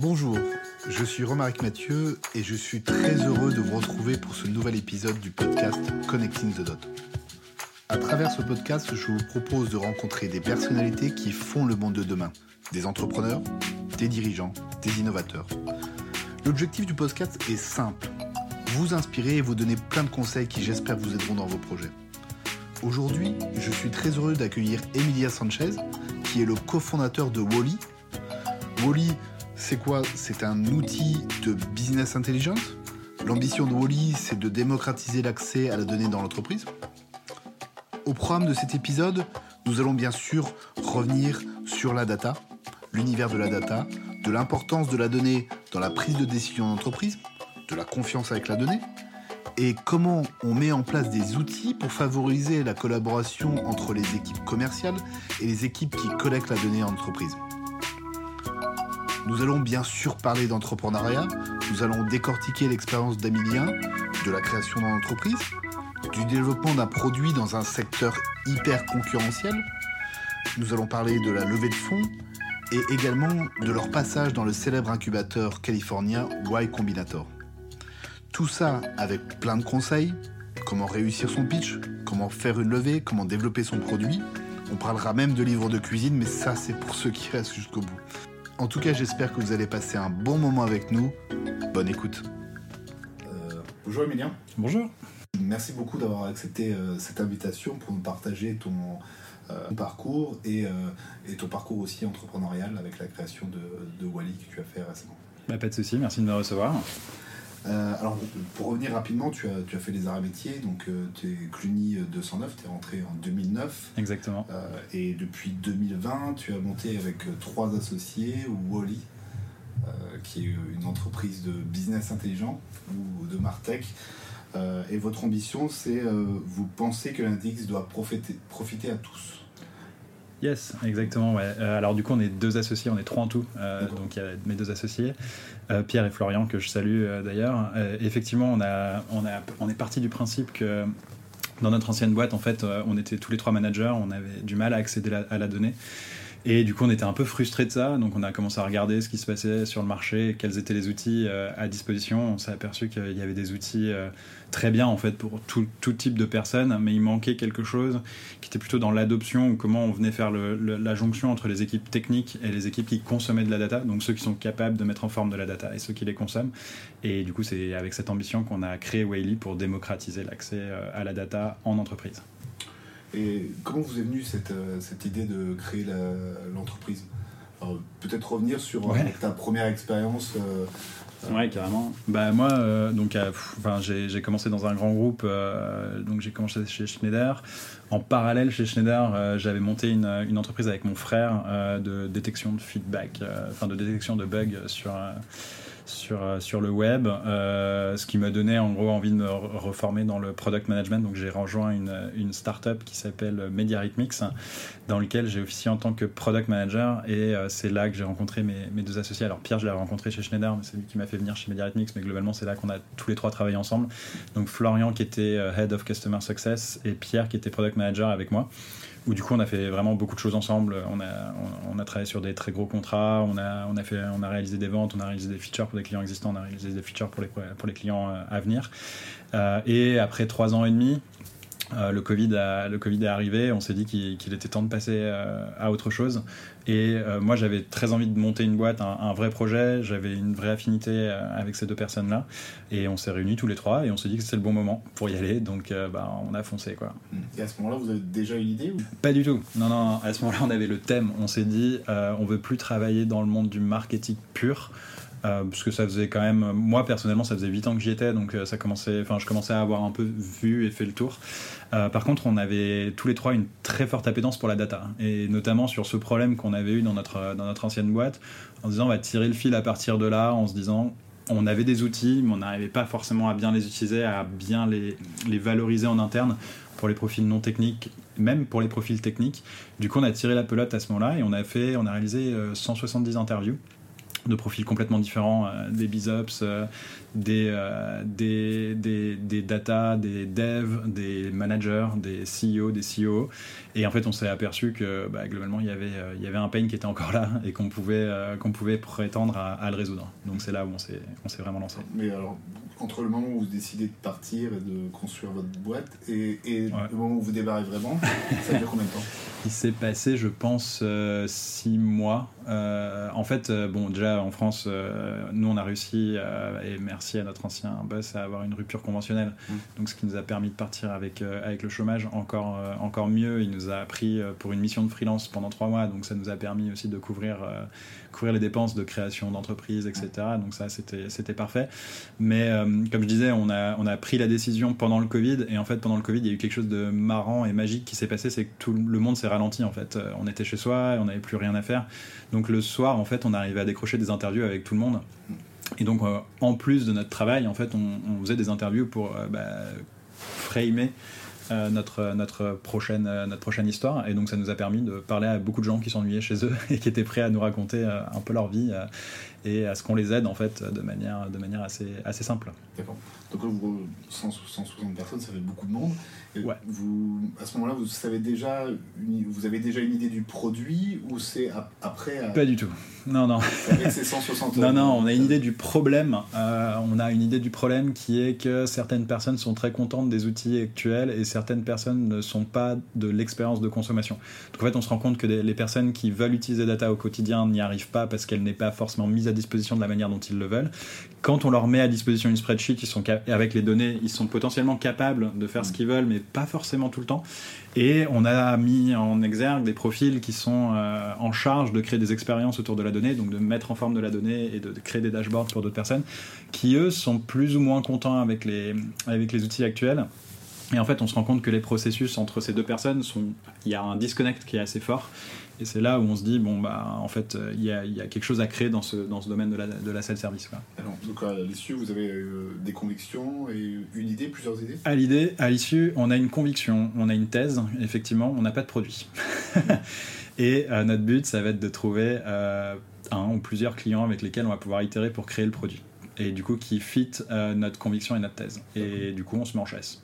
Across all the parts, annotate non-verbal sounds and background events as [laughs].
Bonjour, je suis Romaric Mathieu et je suis très heureux de vous retrouver pour ce nouvel épisode du podcast Connecting the Dot. À travers ce podcast, je vous propose de rencontrer des personnalités qui font le monde de demain, des entrepreneurs, des dirigeants, des innovateurs. L'objectif du podcast est simple, vous inspirer et vous donner plein de conseils qui j'espère vous aideront dans vos projets. Aujourd'hui, je suis très heureux d'accueillir Emilia Sanchez, qui est le cofondateur de Wally. Wally, c'est quoi? C'est un outil de business intelligence L'ambition de Wally, c'est de démocratiser l'accès à la donnée dans l'entreprise? Au programme de cet épisode, nous allons bien sûr revenir sur la data, l'univers de la data, de l'importance de la donnée dans la prise de décision d'entreprise, de la confiance avec la donnée, et comment on met en place des outils pour favoriser la collaboration entre les équipes commerciales et les équipes qui collectent la donnée en entreprise. Nous allons bien sûr parler d'entrepreneuriat, nous allons décortiquer l'expérience d'Amilien, de la création dans l'entreprise, du développement d'un produit dans un secteur hyper concurrentiel, nous allons parler de la levée de fonds et également de leur passage dans le célèbre incubateur californien Y Combinator. Tout ça avec plein de conseils, comment réussir son pitch, comment faire une levée, comment développer son produit. On parlera même de livres de cuisine, mais ça c'est pour ceux qui restent jusqu'au bout. En tout cas, j'espère que vous allez passer un bon moment avec nous. Bonne écoute. Euh, bonjour Emilien. Bonjour. Merci beaucoup d'avoir accepté euh, cette invitation pour nous partager ton, euh, parcours et, ton parcours aussi entrepreneurial avec la création de, de Wally que tu as fait récemment. Bah, pas de souci, merci de me recevoir. Euh, alors, pour revenir rapidement, tu as, tu as fait les arts et métiers, donc euh, tu es Cluny 209, tu es rentré en 2009. Exactement. Euh, et depuis 2020, tu as monté avec trois associés, Wally, qui est une entreprise de business intelligent, ou de Martech. et votre ambition, c'est vous pensez que l'Index doit profiter, profiter à tous? Yes, exactement. Ouais. alors du coup, on est deux associés, on est trois en tout. donc il y a mes deux associés. Euh, Pierre et Florian, que je salue euh, d'ailleurs. Euh, effectivement, on, a, on, a, on est parti du principe que dans notre ancienne boîte, en fait, on était tous les trois managers, on avait du mal à accéder à la donnée. Et du coup, on était un peu frustrés de ça. Donc, on a commencé à regarder ce qui se passait sur le marché, quels étaient les outils à disposition. On s'est aperçu qu'il y avait des outils très bien en fait pour tout, type de personnes, mais il manquait quelque chose qui était plutôt dans l'adoption ou comment on venait faire la jonction entre les équipes techniques et les équipes qui consommaient de la data, donc ceux qui sont capables de mettre en forme de la data et ceux qui les consomment. Et du coup, c'est avec cette ambition qu'on a créé Whaley pour démocratiser l'accès euh, à la data en entreprise. Et comment vous est venue cette, euh, cette idée de créer l'entreprise? Peut-être revenir sur euh, ta première expérience Ouais, carrément. Bah, moi, euh, donc, euh, enfin, j'ai commencé dans un grand groupe, euh, donc j'ai commencé chez Schneider. En parallèle, chez Schneider, j'avais monté une, une, entreprise avec mon frère de détection de feedback, enfin de détection de bugs sur sur, euh, sur le web, euh, ce qui m'a donné en gros envie de me reformer dans le product management. Donc j'ai rejoint une, une startup qui s'appelle MediaRhythmix, dans lequel j'ai officié en tant que product manager et euh, c'est là que j'ai rencontré mes, mes, deux associés. Alors Pierre, je l'ai rencontré chez Schneider, mais c'est lui qui m'a fait venir chez MediaRhythmix, mais globalement c'est là qu'on a tous les trois travaillé ensemble. Donc Florian qui était Head of Customer Success et Pierre qui était product manager avec moi où du coup on a fait vraiment beaucoup de choses ensemble. On a, on, travaillé sur des très gros contrats, on a, réalisé des ventes, on a réalisé des features pour des clients existants, on a réalisé des features pour les, clients euh, à venir. Euh, et après trois ans et demi, euh, le, COVID est arrivé, on s'est dit qu'il était temps de passer à autre chose. Et euh, moi, j'avais très envie de monter une boîte, un, vrai projet, j'avais une vraie affinité avec ces deux personnes-là. Et on s'est réunis tous les trois et on s'est dit que c'était le bon moment pour y aller. Donc, bah, on a foncé. Quoi. Et à ce moment-là, vous avez déjà une idée ou... Pas du tout. Non, non, à ce moment-là, on avait le thème. On s'est dit, on veut plus travailler dans le monde du marketing pur. Euh, parce que ça faisait quand même, moi personnellement, ça faisait 8 ans que j'y étais, donc euh, ça commençait, enfin, je commençais à avoir un peu vu et fait le tour. Euh, par contre, on avait tous les trois une très forte appétence pour la data, et notamment sur ce problème qu'on avait eu dans notre, dans notre ancienne boîte, en disant on va tirer le fil à partir de là, en se disant on avait des outils, mais on n'arrivait pas forcément à bien les utiliser, à bien les, les valoriser en interne pour les profils non techniques, même pour les profils techniques. Du coup, on a tiré la pelote à ce moment-là et on a fait, on a réalisé 170 interviews de profils complètement différents, euh, des bisops, euh, euh, des, des, des, data, des devs, des managers, des CEO, des CEO. Et en fait, on s'est aperçu que bah, globalement, il y, avait, il y avait un pain qui était encore là [laughs] et qu'on pouvait, qu'on pouvait prétendre à, le résoudre. Donc c'est là où on s'est, on s'est vraiment lancé. Mais alors, entre le moment où vous décidez de partir et de construire votre boîte et, le moment où vous débarrez vraiment, [laughs] ça dure combien de temps? Il s'est passé, je pense, six mois. en fait, bon, déjà en France, nous on a réussi, et merci à notre ancien boss, à avoir une rupture conventionnelle. Mmh. Donc ce qui nous a permis de partir avec, avec le chômage encore, encore mieux. Il nous a pris pour une mission de freelance pendant trois mois, donc ça nous a permis aussi de couvrir, couvrir les dépenses de création d'entreprise, etc. Donc ça, c'était parfait. Mais comme je disais, on a, on a pris la décision pendant le Covid, et en fait, pendant le Covid, il y a eu quelque chose de marrant et magique qui s'est passé, c'est que tout le monde s'est ralenti, en fait. On était chez soi, on n'avait plus rien à faire. Donc le soir, en fait, on arrivait à décrocher des interviews avec tout le monde. Et donc, euh, en plus de notre travail, en fait, on, faisait des interviews pour euh, bah, framer euh, notre, notre, prochaine, notre prochaine histoire. Et donc, ça nous a permis de parler à beaucoup de gens qui s'ennuyaient chez eux [laughs] et qui étaient prêts à nous raconter un peu leur vie et à ce qu'on les aide, en fait, de manière, de manière assez, assez simple. D'accord. Donc, 160 personnes, ça fait beaucoup de monde. Vous, à ce moment-là, vous savez déjà, vous avez déjà une idée du produit ou c'est après Pas du tout. Non, non. Avec ces 160 [laughs] Non, non, on a une idée du problème. Euh, on a une idée du problème qui est que certaines personnes sont très contentes des outils actuels et certaines personnes ne sont pas de l'expérience de consommation. Donc en fait, on se rend compte que les personnes qui veulent utiliser data au quotidien n'y arrivent pas parce qu'elle n'est pas forcément mise à disposition de la manière dont ils le veulent. Quand on leur met à disposition une spreadsheet, ils sont avec les données, ils sont potentiellement capables de faire ce qu'ils veulent, mais pas forcément tout le temps. Et on a mis en exergue des profils qui sont euh, en charge de créer des expériences autour de la donnée, donc de mettre en forme de la donnée et de, créer des dashboards pour d'autres personnes, qui eux sont plus ou moins contents avec les, avec les outils actuels. Et en fait, on se rend compte que les processus entre ces deux personnes sont, il y a un disconnect qui est assez fort. Et c'est là où on se dit, bon, bah, en fait, il y a, y a, quelque chose à créer dans ce, dans ce domaine de la, de la self-service. donc à l'issue, vous avez euh, des convictions et une idée, plusieurs idées? À l'idée, à l'issue, on a une conviction, on a une thèse, effectivement, on n'a pas de produit. [laughs] et euh, notre but, ça va être de trouver euh, un ou plusieurs clients avec lesquels on va pouvoir itérer pour créer le produit. Et du coup, qui fit notre conviction et notre thèse. Et du coup, on se met en chasse.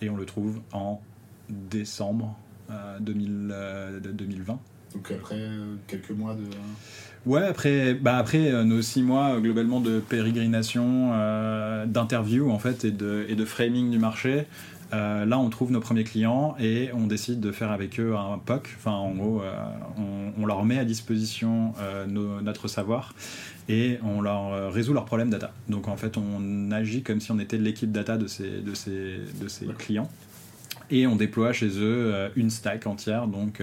Et on le trouve en décembre 2020. Euh, Donc après euh, quelques mois de... Ouais, après, bah après euh, nos six mois globalement de pérégrination, d'interview en fait et de, et de framing du marché, là, on trouve nos premiers clients et on décide de faire avec eux un POC. Enfin, en gros, on, leur met à disposition notre savoir et on leur résout leurs problèmes data. Donc, en fait, on agit comme si on était l'équipe data de ces, de ces, de ces clients et on déploie chez eux euh, une stack entière, donc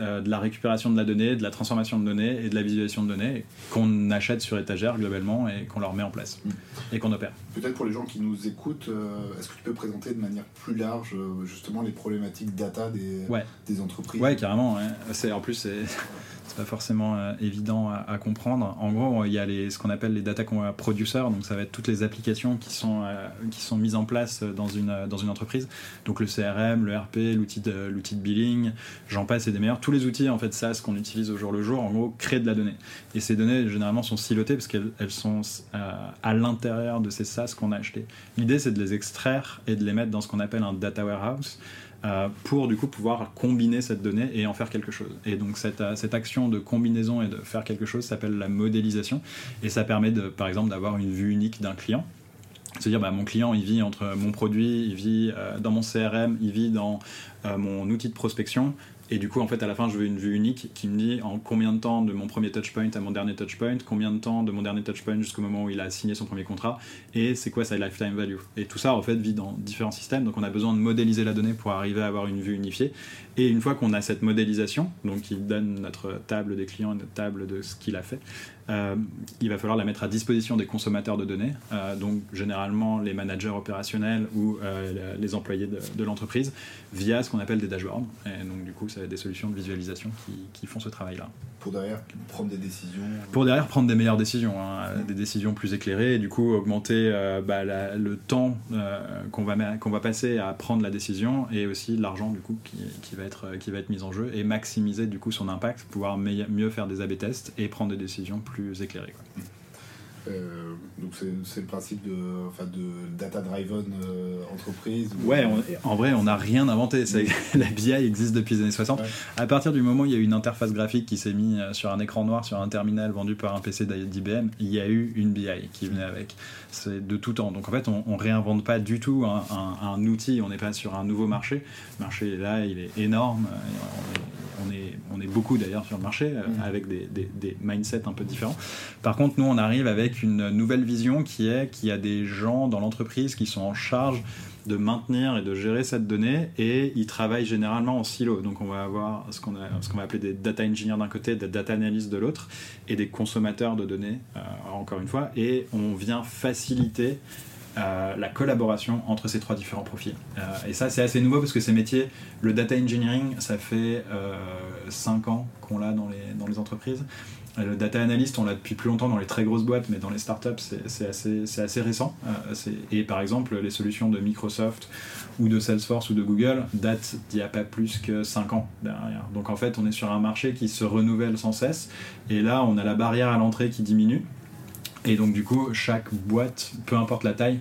euh, euh, de la récupération de la donnée, de la transformation de données et de la visualisation de données qu'on achète sur étagère globalement et qu'on leur met en place mm. et qu'on opère. Peut-être pour les gens qui nous écoutent, est-ce que tu peux présenter de manière plus large justement les problématiques data des, des entreprises? Ouais, carrément. Ouais. En plus, c'est [laughs] c'est pas forcément euh, évident à, comprendre. En gros, il y a les, ce qu'on appelle les data producers, donc ça va être toutes les applications qui sont, euh, qui sont mises en place dans une, dans une entreprise. Donc le CRM, le RP, l'outil de, l'outil de billing, j'en passe et des meilleurs. Tous les outils en fait SaaS qu'on utilise au jour le jour, en gros, créent de la donnée. Et ces données généralement sont silotées parce qu'elles elles sont euh, à l'intérieur de ces SaaS qu'on a achetés. L'idée c'est de les extraire et de les mettre dans ce qu'on appelle un data warehouse. Euh, pour du coup pouvoir combiner cette donnée et en faire quelque chose. Et donc cette, euh, action de combinaison et de faire quelque chose s'appelle la modélisation et ça permet par exemple d'avoir une vue unique d'un client. C'est-à-dire, bah, mon client, il vit entre mon produit, il vit dans mon CRM, il vit dans mon outil de prospection. Et du coup, en fait, à la fin, je veux une vue unique qui me dit en combien de temps de mon premier touchpoint à mon dernier touchpoint, combien de temps de mon dernier touchpoint jusqu'au moment où il a signé son premier contrat, et c'est quoi sa lifetime value. Et tout ça, en fait, vit dans différents systèmes. Donc, on a besoin de modéliser la donnée pour arriver à avoir une vue unifiée. Et une fois qu'on a cette modélisation, donc qui donne notre table des clients, notre table de ce qu'il a fait, euh, il va falloir la mettre à disposition des consommateurs de données, euh, donc généralement les managers opérationnels ou euh, les employés de, l'entreprise, via ce qu'on appelle des dashboards. Et donc du coup, ça va être des solutions de visualisation qui, font ce travail-là. Pour derrière prendre des décisions Pour derrière prendre des meilleures décisions, hein, des décisions plus éclairées, et du coup augmenter bah, le temps qu'on va, qu'on va passer à prendre la décision et aussi l'argent du coup qui, qui, va être, qui va être mis en jeu et maximiser du coup son impact, pouvoir mieux faire des AB tests et prendre des décisions plus plus éclairé. Euh, donc c'est le principe de, enfin de data driven euh, entreprise. Ouais, en vrai, on n'a rien inventé. [laughs] La BI existe depuis les années 60. À partir du moment où il y a eu une interface graphique qui s'est mise sur un écran noir, sur un terminal vendu par un PC d'IBM, il y a eu une BI qui venait avec. C'est de tout temps. Donc en fait, on, on réinvente pas du tout un, outil. On n'est pas sur un nouveau marché. Le marché là, il est énorme. On est, on est, beaucoup d'ailleurs sur le marché euh, mm. avec des, des, des mindsets un peu différents. Par contre, nous, on arrive avec une nouvelle vision qui est qu'il y a des gens dans l'entreprise qui sont en charge de maintenir et de gérer cette donnée et ils travaillent généralement en silo. Donc on va avoir ce qu'on va appeler des data engineers d'un côté, des data analysts de l'autre et des consommateurs de données, euh, encore une fois, et on vient faciliter euh, la collaboration entre ces trois différents profils. Euh, et ça, c'est assez nouveau parce que ces métiers, le data engineering, ça fait 5 ans qu'on l'a dans les, dans les entreprises. Le data analyst, on l'a depuis plus longtemps dans les très grosses boîtes, mais dans les startups, c'est assez, assez, récent. Euh, et par exemple, les solutions de Microsoft ou de Salesforce ou de Google datent d'il n'y a pas plus que 5 ans derrière. Donc en fait, on est sur un marché qui se renouvelle sans cesse. Et là, on a la barrière à l'entrée qui diminue. Et donc du coup, chaque boîte, peu importe la taille,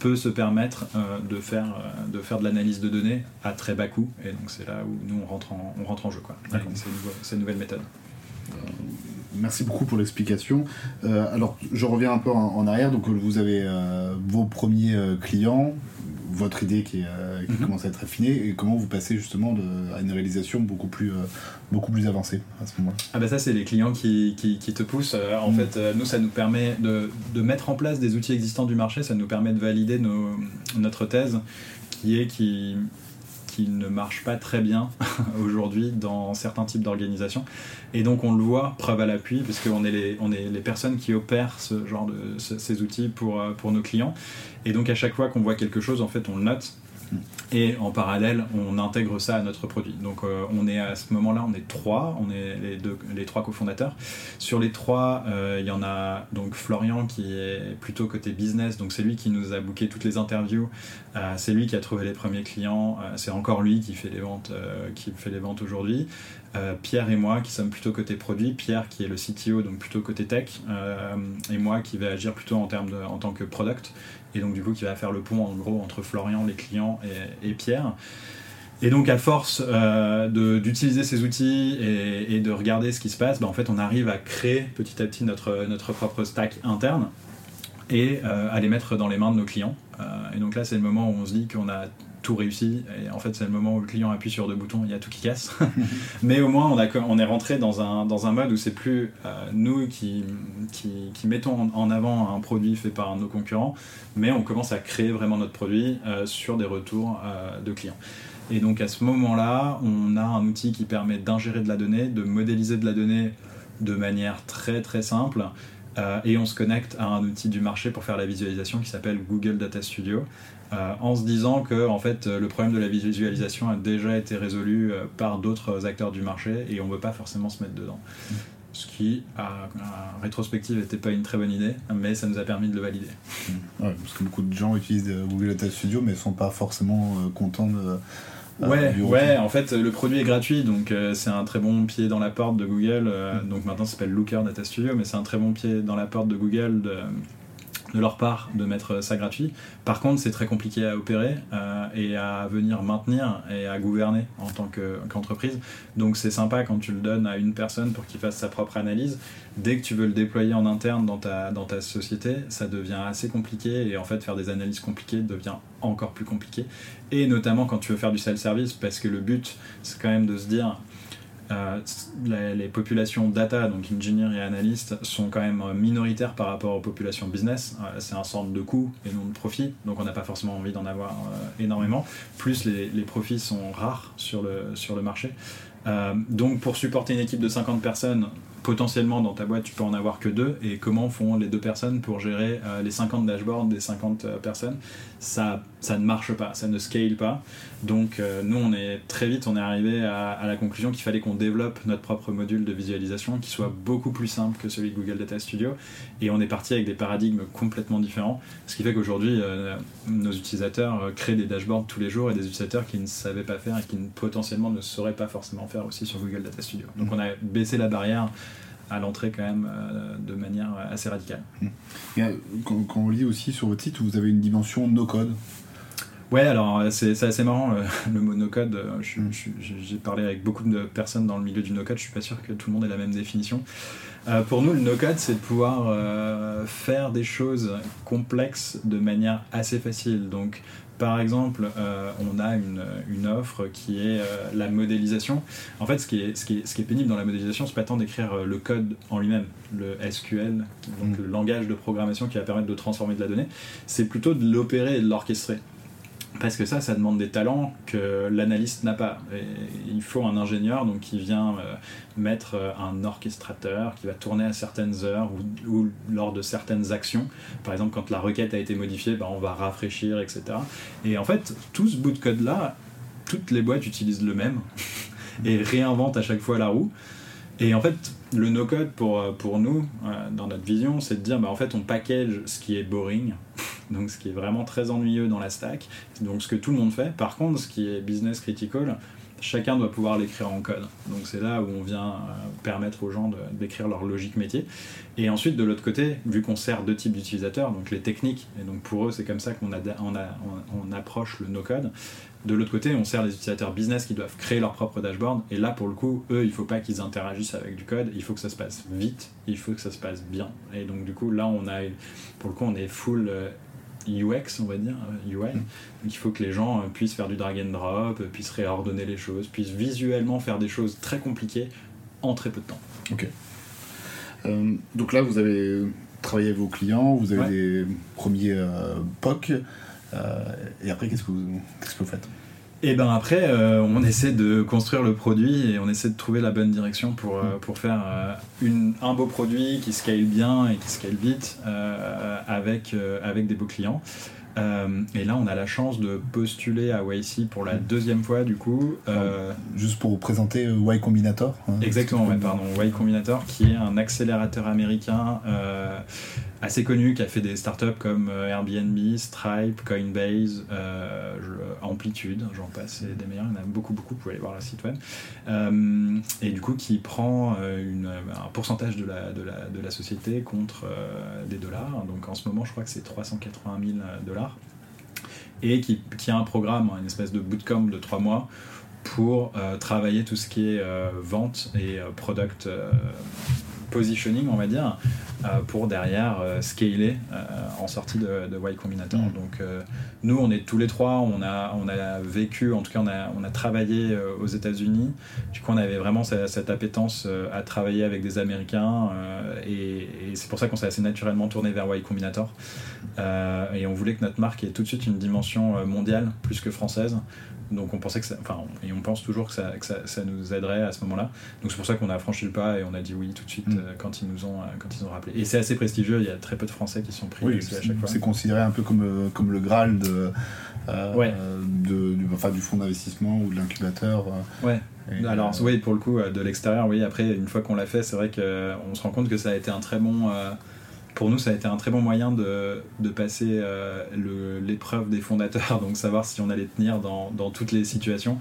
peut se permettre euh, de, faire, euh, de faire de l'analyse de données à très bas coût. Et donc c'est là où nous, on rentre en, on rentre en jeu quoi, avec ces, ces nouvelles méthodes merci beaucoup pour l'explication. Euh, alors, je reviens un peu en, arrière. Donc, vous avez euh, vos premiers euh, clients, votre idée qui, qui mhm. commence à être affinée, et comment vous passez justement de, à une réalisation beaucoup plus, beaucoup plus avancée à ce moment-là? Ah, ben ça, c'est les clients qui, qui, te poussent. en mhm. fait, nous, ça nous permet de, de, mettre en place des outils existants du marché, ça nous permet de valider nos, notre thèse, qui est qui ne marche pas très bien [laughs] aujourd'hui dans certains types d'organisations. Et donc on le voit, preuve à l'appui, puisqu'on est les, est les personnes qui opèrent ce genre de ces outils pour, euh, pour nos clients. Et donc à chaque fois qu'on voit quelque chose, en fait, on le note et en parallèle, on intègre ça à notre produit. Donc euh, on est à ce moment-là, on est trois, on est les, trois cofondateurs. Sur les trois, euh, il y en a donc Florian qui est plutôt côté business, donc c'est lui qui nous a booké toutes les interviews, euh, c'est lui qui a trouvé les premiers clients, c'est encore lui qui fait les ventes, qui fait les ventes aujourd'hui. Pierre et moi qui sommes plutôt côté produit, Pierre qui est le CTO donc plutôt côté tech et moi qui vais agir plutôt en termes de, en tant que product et donc du coup qui va faire le pont en gros entre Florian, les clients et, Pierre. Et donc à force euh, d'utiliser ces outils et, de regarder ce qui se passe, bah, en fait on arrive à créer petit à petit notre, notre propre stack interne et euh, à les mettre dans les mains de nos clients. Euh, et donc là c'est le moment où on se dit qu'on a tout réussi. Et en fait, c'est le moment où le client appuie sur deux boutons, il y a tout qui casse. [laughs] Mais au moins, on, a, on est rentré dans un, dans un mode où c'est plus euh, nous qui, qui, mettons en avant un produit fait par nos concurrents, mais on commence à créer vraiment notre produit euh, sur des retours euh, de clients. Et donc à ce moment-là, on a un outil qui permet d'ingérer de la donnée, de modéliser de la donnée de manière très très simple. et on se connecte à un outil du marché pour faire la visualisation qui s'appelle Google Data Studio, euh, en se disant que en fait, le problème de la visualisation a déjà été résolu euh, par d'autres acteurs du marché et on ne veut pas forcément se mettre dedans. Ce qui, à, rétrospective, n'était pas une très bonne idée, mais ça nous a permis de le valider. Mm. parce que beaucoup de gens utilisent Google Data Studio, mais ne sont pas forcément euh, contents de. Ouais, ouais, en fait, le produit est gratuit, donc c'est un très bon pied dans la porte de Google. Mm. Donc maintenant, ça s'appelle Looker Data Studio, mais c'est un très bon pied dans la porte de Google de, de leur part de mettre ça gratuit. Par contre, c'est très compliqué à opérer euh, et à venir maintenir et à gouverner en tant qu'entreprise. Donc c'est sympa quand tu le donnes à une personne pour qu'il fasse sa propre analyse. Dès que tu veux le déployer en interne dans ta, dans ta société, ça devient assez compliqué et en fait faire des analyses compliquées devient encore plus compliqué. Et notamment quand tu veux faire du self-service parce que le but c'est quand même de se dire euh, les, populations data, donc engineer et analystes, sont quand même minoritaires par rapport aux populations business. Euh, c'est un centre de coût et non de profit, donc on n'a pas forcément envie d'en avoir euh, énormément. Plus les, les, profits sont rares sur le, sur le marché. donc pour supporter une équipe de 50 personnes, potentiellement dans ta boîte tu peux en avoir que deux. Et comment font les deux personnes pour gérer euh, les 50 dashboards des 50 euh, personnes? Ça, ça ne marche pas, ça ne scale pas. Donc euh, nous on est très vite on est arrivé à, la conclusion qu'il fallait qu'on développe notre propre module de visualisation qui soit beaucoup plus simple que celui de Google Data Studio. Et on est parti avec des paradigmes complètement différents. Ce qui fait qu'aujourd'hui nos utilisateurs créent des dashboards tous les jours et des utilisateurs qui ne savaient pas faire et qui potentiellement ne sauraient pas forcément faire aussi sur Google Data Studio. Donc on a baissé la barrière à l'entrée quand même de manière assez radicale. Mmh. quand, quand, on lit aussi sur votre site, vous avez une dimension no-code. Ouais, alors c'est assez marrant [laughs] le, mot no-code. Mmh. J'ai parlé avec beaucoup de personnes dans le milieu du no-code, je suis pas sûr que tout le monde ait la même définition. Euh, pour nous, le no-code, c'est de pouvoir euh, faire des choses complexes de manière assez facile. Donc, par exemple, euh, on a une, une, offre qui est la modélisation. En fait, ce qui est, ce qui est, ce qui est pénible dans la modélisation, c'est pas tant d'écrire le code en lui-même, le SQL, donc mm. le langage de programmation qui va permettre de transformer de la donnée, c'est plutôt de l'opérer et de l'orchestrer. Parce que ça, ça demande des talents que l'analyste n'a pas. il faut un ingénieur donc, qui vient euh, mettre euh, un orchestrateur, qui va tourner à certaines heures ou, lors de certaines actions. Par exemple, quand la requête a été modifiée, ben, on va rafraîchir, etc. Et en fait, tout ce bout de code-là, toutes les boîtes utilisent le même [laughs] et réinventent à chaque fois la roue. Et en fait, le no-code pour, euh, pour nous, dans notre vision, c'est de dire, bah, en fait, on package ce qui est boring donc ce qui est vraiment très ennuyeux dans la stack, donc ce que tout le monde fait. Par contre, ce qui est business critical, chacun doit pouvoir l'écrire en code. Donc c'est là où on vient euh, permettre aux gens d'écrire leur logique métier. Et ensuite, de l'autre côté, vu qu'on sert deux types d'utilisateurs, donc les techniques, et donc pour eux c'est comme ça qu'on on, on, approche le no-code, de l'autre côté, on sert les utilisateurs business qui doivent créer leur propre dashboard. Et là, pour le coup, eux, il ne faut pas qu'ils interagissent avec du code. Il faut que ça se passe vite. Il faut que ça se passe bien. Et donc, du coup, là, on a, pour le coup, on est full euh, UX, on va dire, UI. Euh, mm. Donc il faut que les gens euh, puissent faire du drag and drop, euh, puissent réordonner les choses, puissent visuellement faire des choses très compliquées en très peu de temps. Ok. donc là, vous avez travaillé avec vos clients, vous avez des premiers POC, et après, qu'est-ce que qu'est-ce que vous faites? Et ben après, euh, on essaie de construire le produit et on essaie de trouver la bonne direction pour, euh, pour faire euh, une, un beau produit qui scale bien et qui scale vite avec, avec des beaux clients. et là, on a la chance de postuler à YC pour la deuxième fois, du coup. Juste pour vous présenter Y Combinator. Hein, exactement, pardon. Y Combinator, qui est un accélérateur américain assez connu qui a fait des startups comme euh, Airbnb, Stripe, Coinbase, euh, Amplitude, j'en passe, des meilleurs, il y en a beaucoup, beaucoup, vous pouvez aller voir le site web. Euh, et du coup, qui prend un pourcentage de la, la, la société contre des dollars. Donc en ce moment, je crois que c'est 380 000 dollars. Et qui, qui, a un programme, une espèce de bootcamp de trois mois pour travailler tout ce qui est vente et product positioning, on va dire, euh, pour derrière euh, scaler euh, en sortie de, Y Combinator. Mm. Donc nous, on est tous les trois, on a, on a vécu, en tout cas on a, on a travaillé aux États-Unis. Du coup, on avait vraiment cette, appétence à travailler avec des Américains et, c'est pour ça qu'on s'est assez naturellement tourné vers Y Combinator. et on voulait que notre marque ait tout de suite une dimension mondiale plus que française. Donc on pensait que ça, enfin, et on pense toujours que ça, que ça, ça nous aiderait à ce moment-là. Donc c'est pour ça qu'on a franchi le pas et on a dit oui tout de suite mm. euh, quand ils nous ont, euh, quand ils ont rappelé. Et c'est assez prestigieux. Il y a très peu de Français qui sont pris oui, à chaque fois. C'est considéré un peu comme, euh, comme le Graal de, de du, enfin, du fonds d'investissement ou de l'incubateur. ouais. Alors oui, pour le coup, de l'extérieur, oui. Après, une fois qu'on l'a fait, c'est vrai qu'on se rend compte que ça a été un très bon pour nous, ça a été un très bon moyen de, de passer euh, l'épreuve des fondateurs, donc savoir si on allait tenir dans, dans toutes les situations.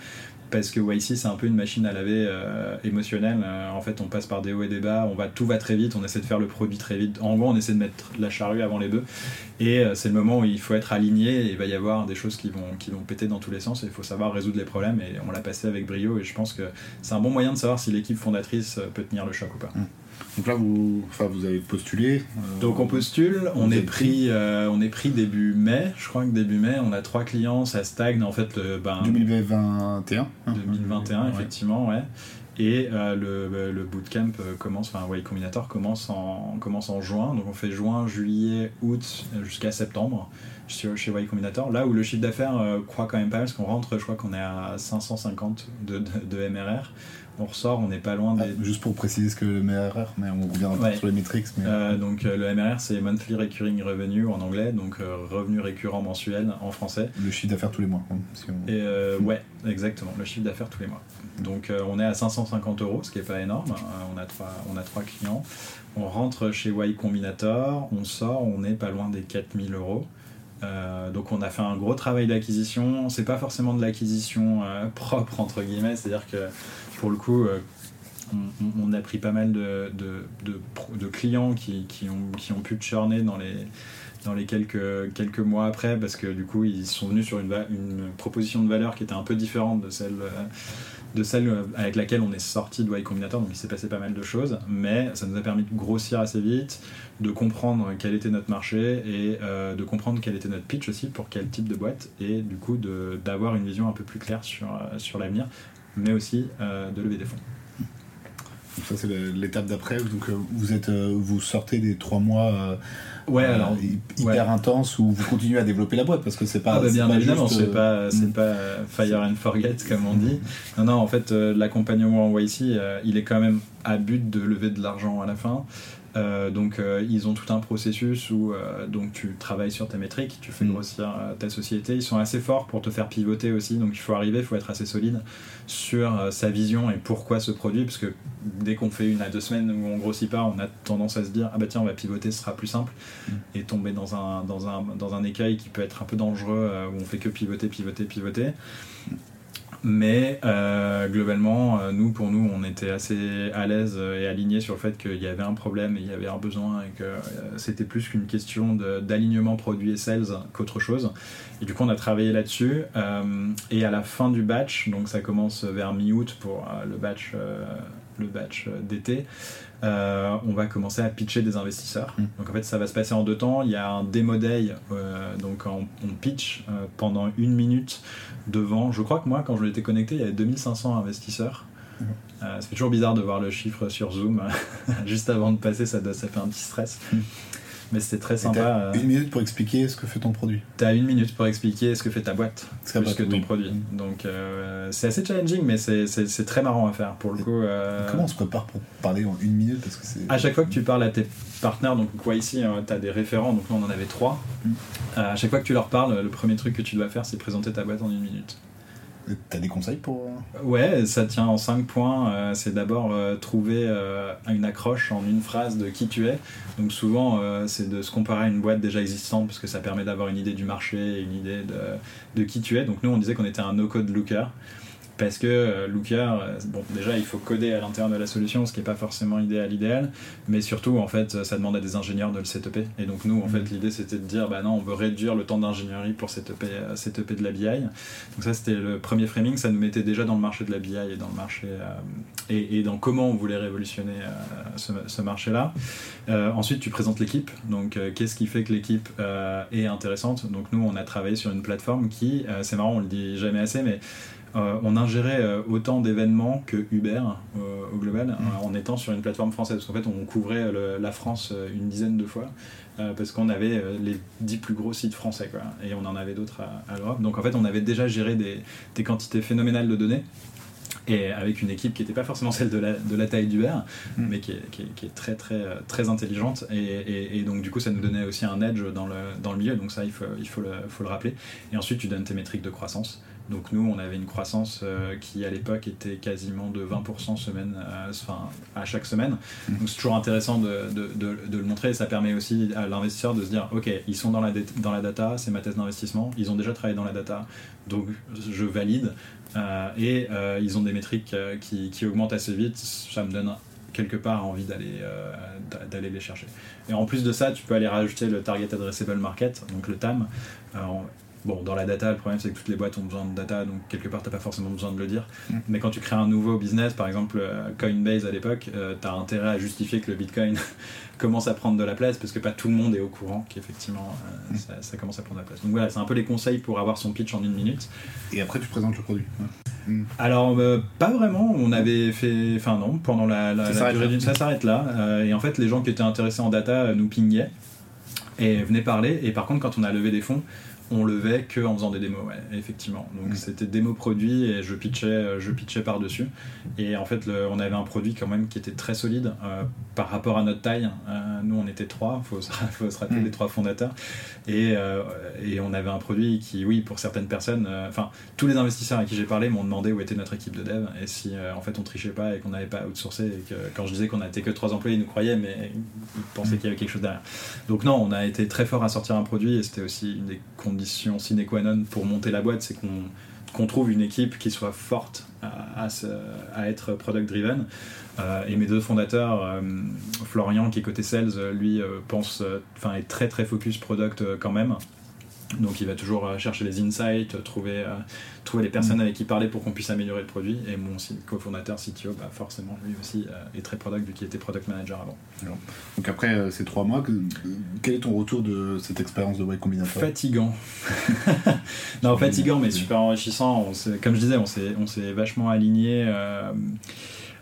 Parce que YC, c'est un peu une machine à laver euh, émotionnelle. Euh, en fait, on passe par des hauts et des bas, on va, tout va très vite, on essaie de faire le produit très vite. En gros, on essaie de mettre la charrue avant les bœufs. Et c'est le moment où il faut être aligné et il va y avoir des choses qui vont, qui vont péter dans tous les sens et il faut savoir résoudre les problèmes. Et on l'a passé avec brio et je pense que c'est un bon moyen de savoir si l'équipe fondatrice peut tenir le choc ou pas. Mmh. Donc là, vous, enfin, vous avez postulé. Euh, Donc on postule, on est, pris, euh, on est pris début mai. Je crois que début mai, on a trois clients, ça stagne en fait. Le, ben, 2021. 2021, effectivement, ouais. Et euh, le, le, bootcamp commence, enfin Y Combinator commence en, commence en juin. Donc on fait juin, juillet, août jusqu'à septembre chez, chez Y Combinator. Là où le chiffre d'affaires croît quand même pas parce qu'on rentre, je crois qu'on est à 550 de, de, de MRR on ressort, on n'est pas loin des. Ah, juste pour préciser ce que le MRR, mais on reviendra sur les métriques. Euh, donc euh, le MRR, c'est Monthly Recurring Revenue en anglais, donc euh, revenu récurrent mensuel en français. Le chiffre d'affaires tous les mois. Hein, Et ouais, exactement, le chiffre d'affaires tous les mois. Donc on est à 550 euros, ce qui n'est pas énorme. on, a trois, on a trois clients. On rentre chez Y Combinator, on sort, on n'est pas loin des 4000 euros. donc on a fait un gros travail d'acquisition. C'est pas forcément de l'acquisition propre entre guillemets, c'est-à-dire que pour le coup, euh, on, a pris pas mal de, clients qui, ont, pu churner dans les, quelques, mois après, parce que du coup, ils sont venus sur une, proposition de valeur qui était un peu différente de celle, de celle avec laquelle on est sorti de Y Combinator, donc il s'est passé pas mal de choses, mais ça nous a permis de grossir assez vite, de comprendre quel était notre marché et euh, de comprendre quel était notre pitch aussi pour quel type de boîte, et du coup d'avoir une vision un peu plus claire euh, sur l'avenir, mais aussi euh, de lever des fonds. ça c'est l'étape d'après. Donc vous êtes, vous sortez des trois mois ouais, euh, alors, hyper intense où vous continuez à développer la boîte parce que c'est pas. Ah bah bien évidemment, c'est pas, c'est pas fire and forget comme on dit. Non, non, en fait, euh, l'accompagnement en YC, euh, il est quand même à but de lever de l'argent à la fin. Euh, donc euh, ils ont tout un processus où euh, donc tu travailles sur tes métriques, tu fais mm. grossir ta société. Ils sont assez forts pour te faire pivoter aussi, donc il faut arriver, il faut être assez solide sur sa vision et pourquoi ce produit, parce que dès qu'on fait une à deux semaines où on grossit pas, on a tendance à se dire ah bah tiens on va pivoter, ce sera plus simple mm. et tomber dans un, dans, un, dans un écueil qui peut être un peu dangereux où on fait que pivoter, pivoter, pivoter. Mais euh, globalement, euh, nous, pour nous, on était assez à l'aise et alignés sur le fait qu'il y avait un problème et il y avait un besoin et que euh, c'était plus qu'une question d'alignement produit et sales qu'autre chose. Et du coup, on a travaillé là-dessus. et à la fin du batch, donc ça commence vers mi-août pour le batch, le batch d'été, euh, on va commencer à pitcher des investisseurs. Mm. Donc en fait, ça va se passer en deux temps. Il y a un démo day, euh, donc on, pitch euh, pendant une minute devant. Je crois que moi, quand je l'étais connecté, il y avait 2500 investisseurs. Mm. ça fait toujours bizarre de voir le chiffre sur Zoom. [laughs] Juste avant de passer, ça, ça fait un petit stress. Mm mais c'était très sympa. Euh. une minute pour expliquer ce que fait ton produit. T'as une minute pour expliquer ce que fait ta boîte, ce que ton produit. Donc euh, c'est assez challenging, mais c'est très marrant à faire pour le coup. Euh. Comment on se prépare pour parler en une minute parce que À chaque fois que tu parles à tes partenaires, donc quoi ici, hein, tu as des référents, donc là on en avait trois. Mm. à chaque fois que tu leur parles, le premier truc que tu dois faire, c'est présenter ta boîte en une minute. T'as des conseils pour euh, Ouais, ça tient en 5 points. Euh, c'est d'abord euh, trouver une accroche en une phrase de qui tu es. Donc souvent, c'est de se comparer à une boîte déjà existante parce que ça permet d'avoir une idée du marché, une idée de, de qui tu es. Donc nous, on disait qu'on était un no-code looker parce que euh, Looker, euh, bon, déjà il faut coder à l'intérieur de la solution, ce qui n'est pas forcément idéal, idéal, mais surtout en fait ça demande à des ingénieurs de le setuper. Et donc nous en fait mm. l'idée c'était de dire bah non on veut réduire le temps d'ingénierie pour setuper, euh, setuper de la BI. Donc ça c'était le premier framing, ça nous mettait déjà dans le marché de la BI et dans le marché et, dans comment on voulait révolutionner ce, marché-là. ensuite tu présentes l'équipe, donc qu'est-ce qui fait que l'équipe est intéressante? Donc nous on a travaillé sur une plateforme qui, c'est marrant on le dit jamais assez, mais euh, on ingérait euh, autant d'événements que Uber euh, au global mmh. en étant sur une plateforme française. Parce qu'en fait, on couvrait la France une dizaine de fois parce qu'on avait les dix plus gros sites français quoi, et on en avait d'autres à, l'Europe. Donc en fait, on avait déjà géré des, quantités phénoménales de données et avec une équipe qui n'était pas forcément celle de la, de la taille d'Uber, mmh. mais qui est, très, très, très intelligente. Et, donc, du coup, ça nous donnait aussi un edge dans le, dans le milieu. Donc, ça, il, faut, il faut, le, faut le rappeler. Et ensuite, tu donnes tes métriques de croissance. Donc nous, on avait une croissance euh, qui à l'époque était quasiment de 20% semaine, euh, à chaque semaine. Mmh. Donc c'est toujours intéressant de, le montrer et ça permet aussi à l'investisseur de se dire, ok, ils sont dans la, dans la data, c'est ma thèse d'investissement, ils ont déjà travaillé dans la data, donc je valide. Euh, et ils ont des métriques qui, qui, augmentent assez vite, ça me donne quelque part envie d'aller d'aller les chercher. Et en plus de ça, tu peux aller rajouter le Target Addressable Market, donc le TAM. Bon, dans la data, le problème c'est que toutes les boîtes ont besoin de data, donc quelque part t'as pas forcément besoin de le dire. Mm. Mais quand tu crées un nouveau business, par exemple euh, Coinbase à l'époque, euh, tu as intérêt à justifier que le Bitcoin [laughs] commence à prendre de la place parce que pas tout le monde est au courant qu'effectivement euh, mm. ça, commence à prendre de la place. Donc voilà, c'est un peu les conseils pour avoir son pitch en une minute. Et après tu présentes le produit. Mm. Alors pas vraiment, on avait fait, enfin non, pendant la, la, durée d'une, ça s'arrête là. et en fait les gens qui étaient intéressés en data nous pingaient et venaient parler. Et par contre quand on a levé des fonds on levait que en faisant des démos, ouais, effectivement. Donc mm. c'était démo produit et je pitchais, euh, je pitchais par dessus. Et en fait, on avait un produit quand même qui était très solide euh, par rapport à notre taille. Euh, nous, on était trois, faut, faut se rappeler mm. les trois fondateurs, et, et, on avait un produit qui, oui, pour certaines personnes, enfin tous les investisseurs à qui j'ai parlé m'ont demandé où était notre équipe de dev et si en fait on trichait pas et qu'on n'avait pas outsourcé et que quand je disais qu'on n'était que trois employés, ils nous croyaient, mais ils pensaient mm. qu'il y avait quelque chose derrière. Donc non, on a été très fort à sortir un produit et c'était aussi une des conditions sine qua non pour monter la boîte, c'est qu'on trouve une équipe qui soit forte à, être product driven. Euh, et mes deux fondateurs, euh, Florian qui est côté sales, lui pense, enfin est très très focus product quand même. Donc il va toujours euh, chercher les insights, trouver, euh, trouver les personnes mm. avec qui parler pour qu'on puisse améliorer le produit. Et mon cofondateur CTO, bah forcément, lui aussi euh, est très product vu qu'il était product manager avant. Donc après ces trois mois, quel est ton retour de cette expérience de Y Combinator? Fatigant. [laughs] non, fatigant mais super enrichissant. comme je disais, on s'est vachement aligné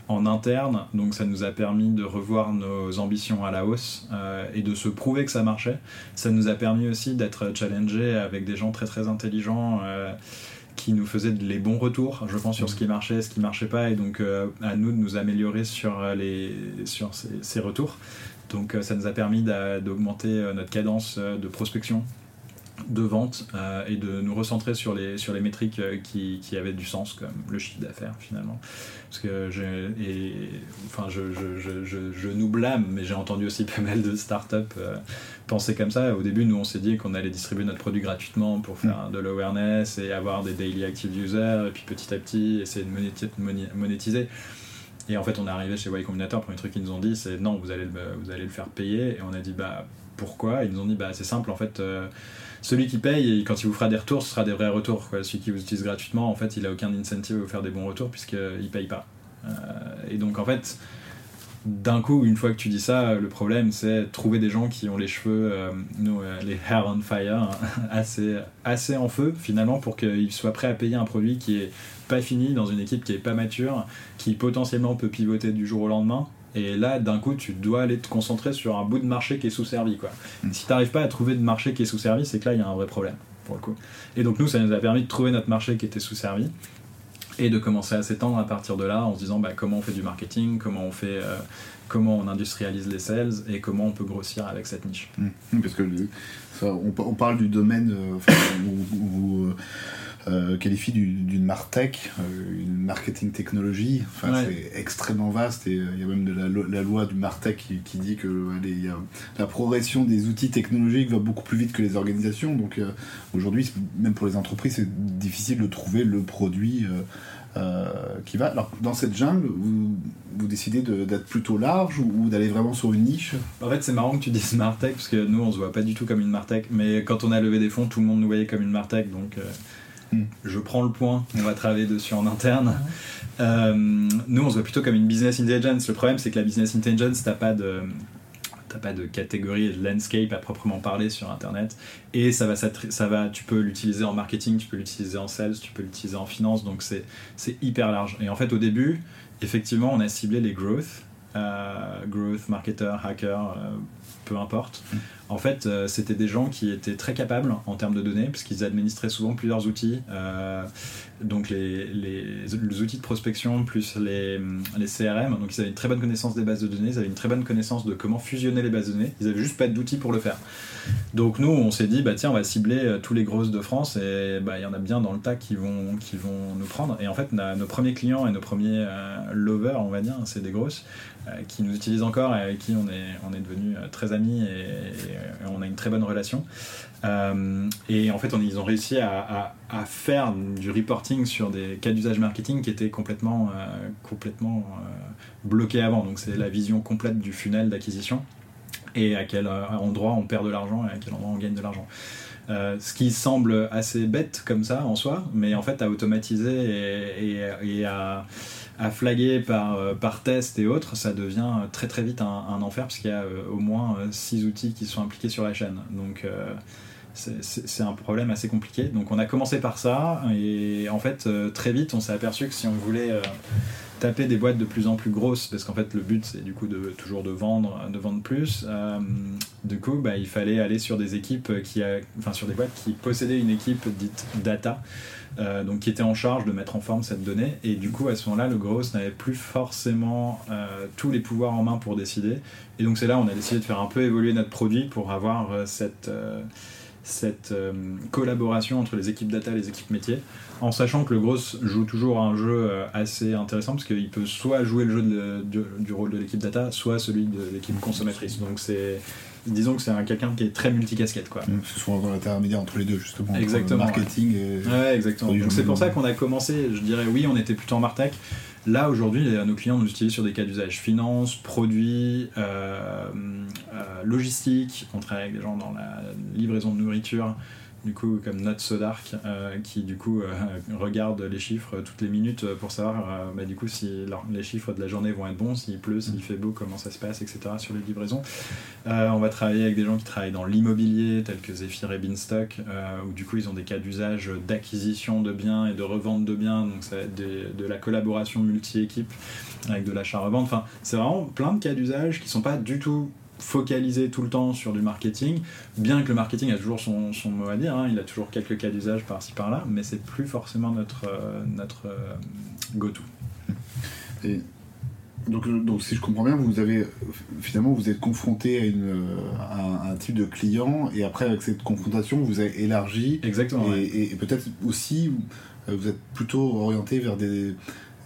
en interne, donc ça nous a permis de revoir nos ambitions à la hausse euh, et de se prouver que ça marchait. Ça nous a permis aussi d'être challengé avec des gens très très intelligents euh, qui nous faisaient les bons retours, je pense, sur ce qui marchait, ce qui marchait pas, et donc euh, à nous de nous améliorer sur, les, sur ces, ces retours. Donc ça nous a permis d'augmenter notre cadence de prospection de vente euh, et de nous recentrer sur les, sur les métriques euh, qui, qui avaient du sens, comme le chiffre d'affaires finalement. Parce que je, et, enfin, je, je, je, je, nous blâme, mais j'ai entendu aussi [laughs] pas mal de startups euh, penser comme ça. Au début, nous, on s'est dit qu'on allait distribuer notre produit gratuitement pour faire mm. de l'awareness et avoir des daily active users, et puis petit à petit, essayer de monétiser. Et en fait, on est arrivé chez Y Combinator, le premier truc qu'ils nous ont dit, c'est non, vous allez, le, vous allez le faire payer. Et on a dit, bah pourquoi? Ils nous ont dit, bah c'est simple, en fait celui qui paye, quand il vous fera des retours, ce sera des vrais retours. Celui qui vous utilise gratuitement, en fait, il a aucun incentive à vous faire des bons retours puisqu'il paye pas. Euh, et donc, en fait, d'un coup, une fois que tu dis ça, le problème c'est trouver des gens qui ont les cheveux, euh, euh, les hair on fire, [laughs] assez, assez en feu finalement pour qu'ils soient prêts à payer un produit qui est pas fini dans une équipe qui est pas mature, qui potentiellement peut pivoter du jour au lendemain et là, d'un coup, tu dois aller te concentrer sur un bout de marché qui est sous-servi. Quoi. Mm. Si tu n'arrives pas à trouver de marché qui est sous-servi, c'est que là, il y a un vrai problème. Pour le coup. Et donc, nous, ça nous a permis de trouver notre marché qui était sous-servi et de commencer à s'étendre à partir de là en se disant bah, comment on fait du marketing, comment on fait. Euh, comment on industrialise les sales et comment on peut grossir avec cette niche. Mm. Parce que on, parle du domaine euh, où, euh, euh, qualifie d'une martech, marketing technologie. Enfin, C'est extrêmement vaste et euh, il y a même de la, loi du martech qui, dit que la progression des outils technologiques va beaucoup plus vite que les organisations. Donc aujourd'hui, même pour les entreprises, c'est difficile de trouver le produit. qui va. Alors, dans cette jungle, vous, vous décidez d'être plutôt large ou, d'aller vraiment sur une niche? En fait, c'est marrant que tu dises Martech, parce que nous, on se voit pas du tout comme une Martech, mais quand on a levé des fonds, tout le monde nous voyait comme une Martech, donc Hmm. Je prends le point, on va travailler dessus en interne. Euh, nous, on se voit plutôt comme une business intelligence. Le problème, c'est que la business intelligence, t'as pas de pas de catégorie de landscape à proprement parler sur internet et ça va ça va tu peux l'utiliser en marketing tu peux l'utiliser en sales tu peux l'utiliser en finance donc c'est c'est hyper large et en fait au début effectivement on a ciblé les growth euh, growth marketer hacker euh, peu importe hmm en fait, euh, c'était des gens qui étaient très capables en termes de données, puisqu'ils administraient souvent plusieurs outils. Euh, donc les, les, outils de prospection plus les, les, CRM. Donc ils avaient une très bonne connaissance des bases de données, ils avaient une très bonne connaissance de comment fusionner les bases de données. Ils avaient juste pas d'outils pour le faire. Donc nous, on s'est dit, bah tiens, on va cibler euh, tous les grosses de France et bah il y en a bien dans le tas qui vont, qui vont nous prendre. Et en fait, nos premiers clients et nos premiers lovers, on va dire, c'est des grosses qui nous utilisent encore et avec qui on est, on est devenu très amis et euh, on a une très bonne relation. Euh, et en fait, ils ont réussi à, faire du reporting sur des cas d'usage marketing qui étaient complètement, euh, complètement bloqués avant. Donc, c'est la vision complète du funnel d'acquisition et à quel endroit on perd de l'argent et à quel endroit on gagne de l'argent. ce qui semble assez bête comme ça en soi, mais en fait à automatiser et à, à flaguer par, euh, par test et autres, ça devient très très vite un, enfer parce qu'il y a euh, au moins 6 euh, outils qui sont impliqués sur la chaîne. Donc c'est un problème assez compliqué. Donc on a commencé par ça et en fait très vite on s'est aperçu que si on voulait taper des boîtes de plus en plus grosses, parce qu'en fait le but c'est du coup toujours de vendre, de vendre plus. du coup, bah, il fallait aller sur des équipes qui, sur des boîtes qui possédaient une équipe dite data, euh, donc qui était en charge de mettre en forme cette donnée. Et du coup, à ce moment-là, le Gross n'avait plus forcément euh, tous les pouvoirs en main pour décider. Et donc c'est là on a décidé de faire un peu évoluer notre produit pour avoir euh, cette collaboration entre les équipes data et les équipes métiers, en sachant que le gros joue toujours un jeu assez intéressant parce qu'il peut soit jouer le jeu du, rôle de l'équipe data, soit celui de l'équipe consommatrice. Donc c'est disons que c'est un quelqu'un qui est très multicasquette quoi. C'est souvent dans l'intermédiaire entre les deux justement. Exactement. le marketing et. Ouais, exactement. Donc c'est pour ça qu'on a commencé. Je dirais oui, on était plutôt en Martech. Là aujourd'hui, nos clients nous utilisent sur des cas d'usage finance, produits, euh, euh, logistique. On travaille avec des gens dans la livraison de nourriture du coup comme Not So Dark euh, qui du coup euh, regarde les chiffres toutes les minutes pour savoir euh, bah, du coup si les chiffres de la journée vont être bons, s'il pleut, s'il fait beau, comment ça se passe, etc. sur les livraisons. on va travailler avec des gens qui travaillent dans l'immobilier tels que Zephyr et Beanstalk où du coup ils ont des cas d'usage d'acquisition de biens et de revente de biens donc ça va être de, la collaboration multi-équipe avec de l'achat-revente. Enfin c'est vraiment plein de cas d'usage qui sont pas du tout focalisé tout le temps sur du marketing, bien que le marketing a toujours son, son mot à dire, hein, il a toujours quelques cas d'usage par-ci par-là, mais c'est plus forcément notre, euh, notre euh, go-to. Et donc, donc, si je comprends bien, vous avez finalement vous êtes confronté à, une, un type de client et après avec cette confrontation vous avez élargi. Exactement. Et, et peut-être aussi vous êtes plutôt orienté vers des,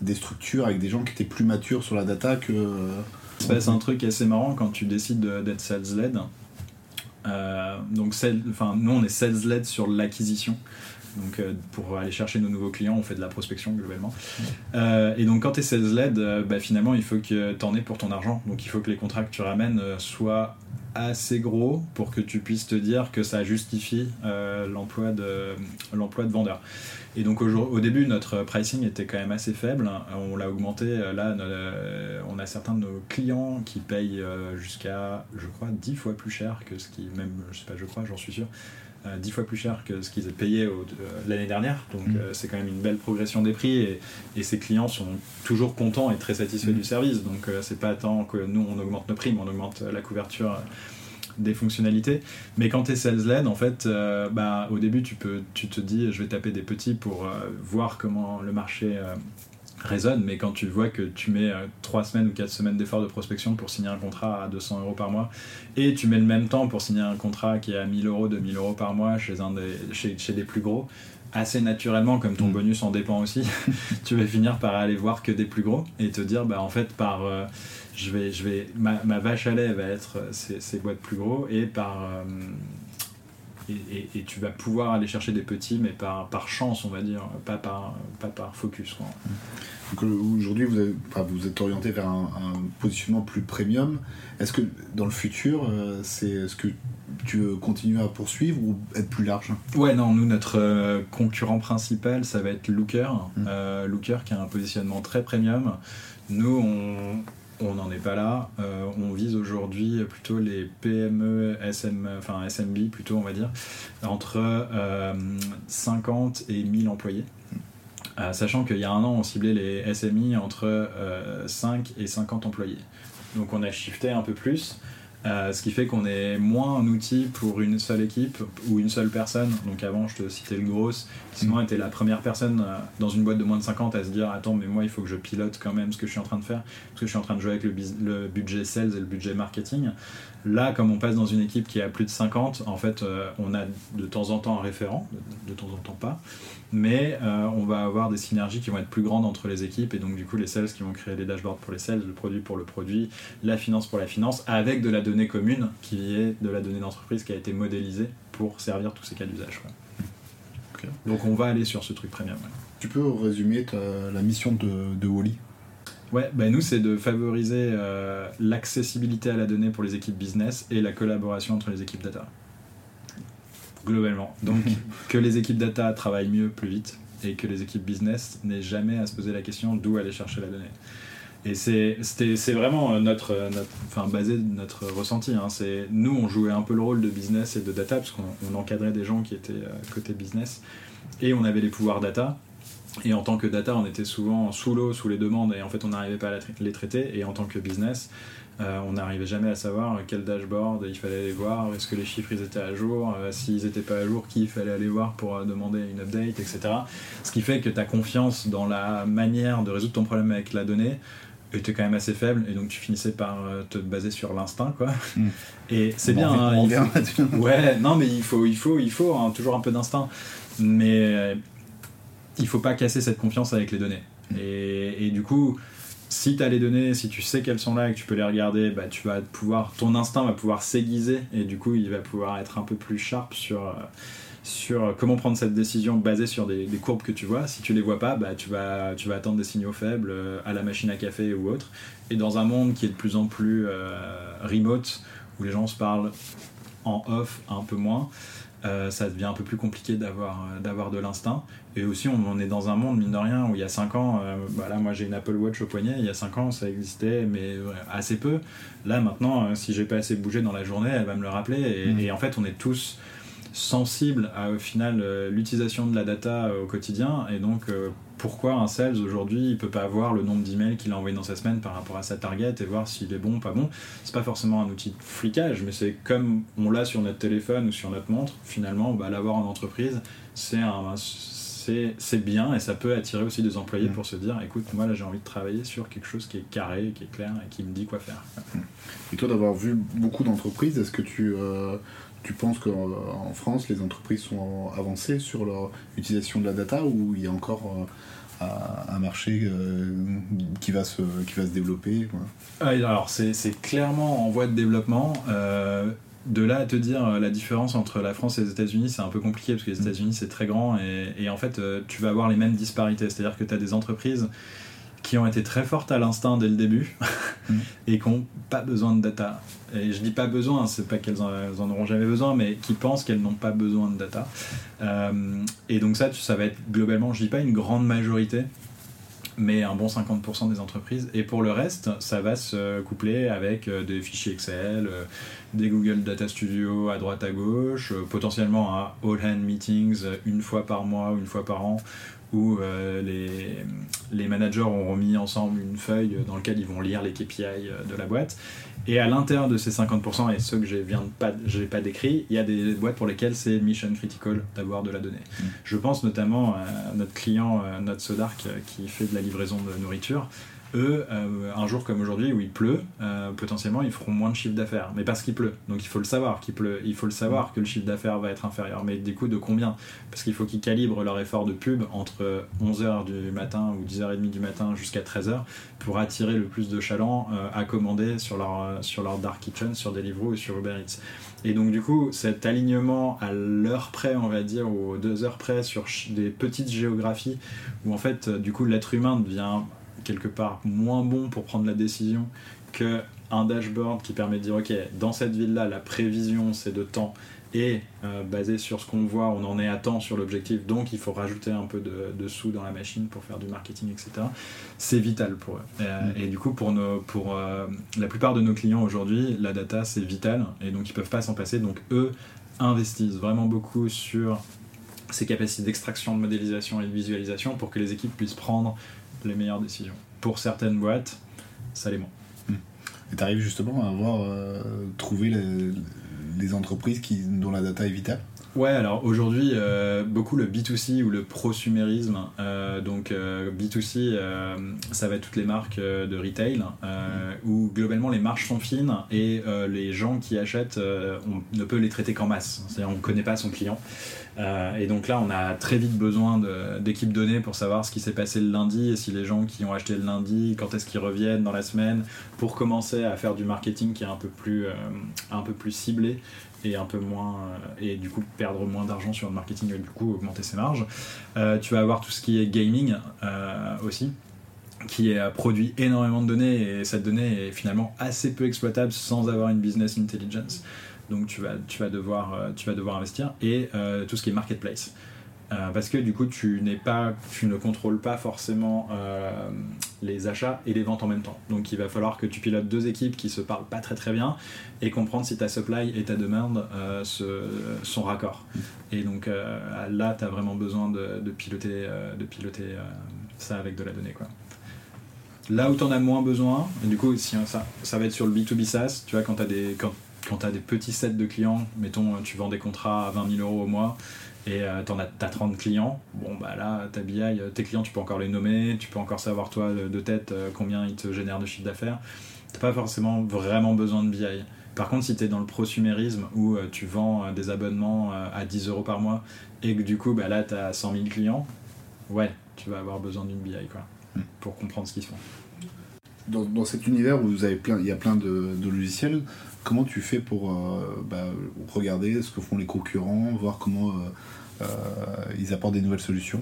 des structures avec des gens qui étaient plus matures sur la data que se passe un truc assez marrant quand tu décides d'être sales-led. Euh, donc, enfin, nous, on est sales-led sur l'acquisition. Donc, euh, pour aller chercher nos nouveaux clients, on fait de la prospection globalement. Euh, et donc, quand tu es sales-led, bah, finalement, il faut que tu en aies pour ton argent. Donc, il faut que les contrats que tu ramènes soient assez gros pour que tu puisses te dire que ça justifie l'emploi de, l'emploi de vendeur. Et donc au, début, notre pricing était quand même assez faible. On l'a augmenté. Là, on a certains de nos clients qui payent euh, jusqu'à, je crois, 10 fois plus cher que ce qui, même, je sais pas, je crois, j'en suis sûr, 10 euh, fois plus cher que ce qu'ils avaient payé l'année dernière. Donc mm. euh, c'est quand même une belle progression des prix et, et, ces clients sont toujours contents et très satisfaits mm. du service. Donc c'est pas tant que nous on augmente nos prix, mais on augmente la couverture des fonctionnalités. Mais quand tu es sales-led, en fait, euh, bah, au début, tu, peux, tu te dis, je vais taper des petits pour euh, voir comment le marché euh, résonne. Mais quand tu vois que tu mets 3 semaines ou 4 semaines d'effort de prospection pour signer un contrat à 200 euros par mois, et tu mets le même temps pour signer un contrat qui est à 1000 euros, 2000 euros par mois chez, un des, chez, chez des plus gros, assez naturellement, comme ton mm. bonus en dépend aussi, [laughs] tu vas finir par aller voir que des plus gros et te dire, bah en fait, par je vais, je vais, ma, ma, vache à lait va être ces, ces boîtes plus gros et par euh, et, et, tu vas pouvoir aller chercher des petits, mais par, par chance, on va dire, pas par, pas par focus. Donc euh, aujourd'hui, vous, vous êtes orienté vers un, positionnement plus premium. Est-ce que dans le futur, euh, c'est ce que tu veux continuer à poursuivre ou être plus large? Ouais, non, nous, notre concurrent principal, ça va être Looker. Mmh. Looker qui a un positionnement très premium. Nous, on, on n'en est pas là. Euh, on vise aujourd'hui plutôt les PME, SM, enfin SMB plutôt, on va dire, entre 50 euh, et 1000 employés. Euh, sachant qu'il y a un an, on ciblait les SMI entre 5 et 50 employés. Donc on a shifté un peu plus. Euh, ce qui fait qu'on est moins un outil pour une seule équipe ou une seule personne. Donc avant, je te citais le gros, qui souvent était la première personne euh, dans une boîte de moins de 50 à se dire Attends, mais moi, il faut que je pilote quand même ce que je suis en train de faire, parce que je suis en train de jouer avec le, le budget sales et le budget marketing. Là, comme on passe dans une équipe qui a plus de 50, en fait, euh, on a de temps en temps un référent, de, de temps en temps pas mais euh, on va avoir des synergies qui vont être plus grandes entre les équipes et donc du coup les sales qui vont créer des dashboards pour les sales, le produit pour le produit, la finance pour la finance, avec de la donnée commune qui est de la donnée d'entreprise qui a été modélisée pour servir tous ces cas d'usage. Donc on va aller sur ce truc premium. Tu peux résumer la mission de, de Wally? Ouais, bah nous c'est de favoriser euh, l'accessibilité à la donnée pour les équipes business et la collaboration entre les équipes data globalement. Donc [laughs] que les équipes data travaillent mieux, plus vite, et que les équipes business n'aient jamais à se poser la question d'où aller chercher la donnée. Et c'est vraiment notre, notre, enfin, basé notre ressenti. Hein. Nous, on jouait un peu le rôle de business et de data, parce qu'on encadrait des gens qui étaient euh, côté business, et on avait les pouvoirs data. Et en tant que data, on était souvent sous l'eau, sous les demandes, et en fait, on n'arrivait pas à les traiter. Et en tant que business, euh, on n'arrivait jamais à savoir quel dashboard il fallait aller voir, est-ce que les chiffres ils étaient à jour, euh, s'ils n'étaient pas à jour, qui il fallait aller voir pour euh, demander une update, etc. Ce qui fait que tu as confiance dans la manière de résoudre ton problème avec la donnée était quand même assez faible et donc tu finissais par te baser sur l'instinct quoi. Mm. [laughs] et c'est Bon, bien hein, il faut- [laughs] ouais non mais il faut il faut il faut hein, toujours un peu d'instinct. Mais il faut pas casser cette confiance avec les données. Et, et du coup si tu as les données si tu sais qu'elles sont là et que tu peux les regarder bah tu vas pouvoir ton instinct va pouvoir s'aiguiser et du coup il va pouvoir être un peu plus sharp sur euh, comment prendre cette décision basée sur des, courbes que tu vois. Si tu les vois pas, bah, tu, vas, tu vas attendre des signaux faibles euh, à la machine à café ou autre. Et dans un monde qui est de plus en plus euh, remote, où les gens se parlent en off un peu moins, euh, ça devient un peu plus compliqué d'avoir euh, d'avoir de l'instinct. Et aussi, on, on est dans un monde, mine de rien, où il y a 5 ans, euh, bah là, moi j'ai une Apple Watch au poignet, il y a 5 ans ça existait, mais ouais, assez peu. Là, maintenant, euh, si j'ai pas assez bougé dans la journée, elle va me le rappeler. Et, et en fait, on est tous sensibles à au final euh, l'utilisation de la data au quotidien et donc pourquoi un sales aujourd'hui il peut pas avoir le nombre d'emails qu'il a envoyé dans sa semaine par rapport à sa target et voir s'il est bon ou pas bon. C'est pas forcément un outil de flicage mais c'est comme on l'a sur notre téléphone ou sur notre montre finalement bah, l'avoir en entreprise. C'est un c'est c'est bien et ça peut attirer aussi des employés Mm. pour se dire écoute moi là j'ai envie de travailler sur quelque chose qui est carré qui est clair et qui me dit quoi faire. Et toi, d'avoir vu beaucoup d'entreprises, est-ce que tu, euh, tu penses qu'en en France, les entreprises sont avancées sur leur utilisation de la data ou il y a encore euh, un un marché euh, qui, va se, qui va se développer quoi Ah, alors, c'est c'est clairement en voie de développement. Euh, de là à te dire euh, la différence entre la France et les États-Unis, c'est un peu compliqué parce que les Mm. États-Unis c'est très grand et, et en fait tu vas avoir les mêmes disparités. C'est-à-dire que tu as des entreprises qui ont été très fortes à l'instinct dès le début [laughs] Mm. et qui n'ont pas besoin de data. Et je dis pas besoin, c'est pas qu'elles en, auront jamais besoin, mais qui pensent qu'elles n'ont pas besoin de data. Euh, et donc ça, ça va être globalement, je dis pas une grande majorité, mais un bon 50% des entreprises. Et pour le reste, ça va se coupler avec euh, des fichiers Excel, euh, des Google Data Studio à droite à gauche, potentiellement un all hand meetings une fois par mois ou une fois par an, où euh, les, les managers auront mis ensemble une feuille dans laquelle ils vont lire les KPI euh, de la boîte. Et à l'intérieur de ces 50%, et ceux que je viens de pas, pas décrit, il y a des boîtes pour lesquelles c'est mission critical d'avoir de la donnée. Mm. Je pense notamment à notre client, euh, notre Sodark, qui fait de la livraison de nourriture. Eux, euh, un jour comme aujourd'hui où il pleut, euh, potentiellement ils feront moins de chiffre d'affaires. Mais parce qu'il pleut. Donc il faut le savoir qu'il pleut. Il faut le savoir que le chiffre d'affaires va être inférieur. Mais du coup, de combien? Parce qu'il faut qu'ils calibrent leur effort de pub entre 11h du matin ou 10h30 du matin jusqu'à 13h pour attirer le plus de chalands euh, à commander sur leur, sur leur Dark Kitchen, sur Deliveroo ou sur Uber Eats. Et donc du coup, cet alignement à l'heure près, on va dire, ou aux deux heures près sur des petites géographies, où en fait, du coup, l'être humain devient quelque part moins bon pour prendre la décision que un dashboard qui permet de dire, ok, dans cette ville-là, la prévision, c'est de temps, et euh, basé sur ce qu'on voit, on en est à temps sur l'objectif, donc il faut rajouter un peu de, de sous dans la machine pour faire du marketing, etc. C'est vital pour eux. Euh, Mm. Et du coup, pour, nos, pour euh, la plupart de nos clients aujourd'hui, la data, c'est vital, et donc ils peuvent pas s'en passer. Donc eux investissent vraiment beaucoup sur ces capacités d'extraction, de modélisation et de visualisation pour que les équipes puissent prendre les meilleures décisions. Pour certaines boîtes, ça l'est moins. Et tu arrives justement à avoir euh, trouvé les, les entreprises qui, dont la data est vitale? Ouais, alors aujourd'hui, euh, beaucoup le B2C ou le prosumérisme. Euh, donc euh, B2C, euh, ça va être toutes les marques de retail, euh, où globalement les marges sont fines et les gens qui achètent, on ne peut les traiter qu'en masse. C'est-à-dire on ne connaît pas son client. Euh, et donc là, on a très vite besoin d'équipes données pour savoir ce qui s'est passé le lundi et si les gens qui ont acheté le lundi, quand est-ce qu'ils reviennent dans la semaine, pour commencer à faire du marketing qui est un peu plus, euh, ciblé et un peu moins euh, et du coup perdre moins d'argent sur le marketing et du coup augmenter ses marges. Tu vas avoir tout ce qui est gaming aussi qui produit énormément de données et cette donnée est finalement assez peu exploitable sans avoir une business intelligence. Donc tu vas, tu vas, devoir, euh, tu vas devoir investir et euh, tout ce qui est marketplace. Euh, parce que du coup tu n'es pas tu ne contrôles pas forcément euh, les achats et les ventes en même temps donc il va falloir que tu pilotes deux équipes qui se parlent pas très très bien et comprendre si ta supply et ta demande euh, se, sont raccords et donc là tu as vraiment besoin de, de piloter, de piloter ça avec de la donnée quoi. Là où tu en as moins besoin, et du coup si, ça, ça va être sur le B2B SaaS, tu vois quand tu as des quand quand tu as des petits sets de clients, mettons, tu vends des contrats à 20 000 euros au mois et tu as, 30 clients, bon, bah là, ta BI, tes clients, tu peux encore les nommer, tu peux encore savoir, toi, de tête, combien ils te génèrent de chiffre d'affaires. Tu pas forcément vraiment besoin de BI. Par contre, si tu es dans le prosumérisme où tu vends des abonnements à 10 euros par mois et que du coup, bah, là, tu as 100 000 clients, ouais, tu vas avoir besoin d'une BI quoi, hmm. pour comprendre ce qu'ils font. Dans, dans, cet univers où vous avez plein, il y a plein de, de logiciels, comment tu fais pour euh, bah, regarder ce que font les concurrents, voir comment euh, euh, ils apportent des nouvelles solutions?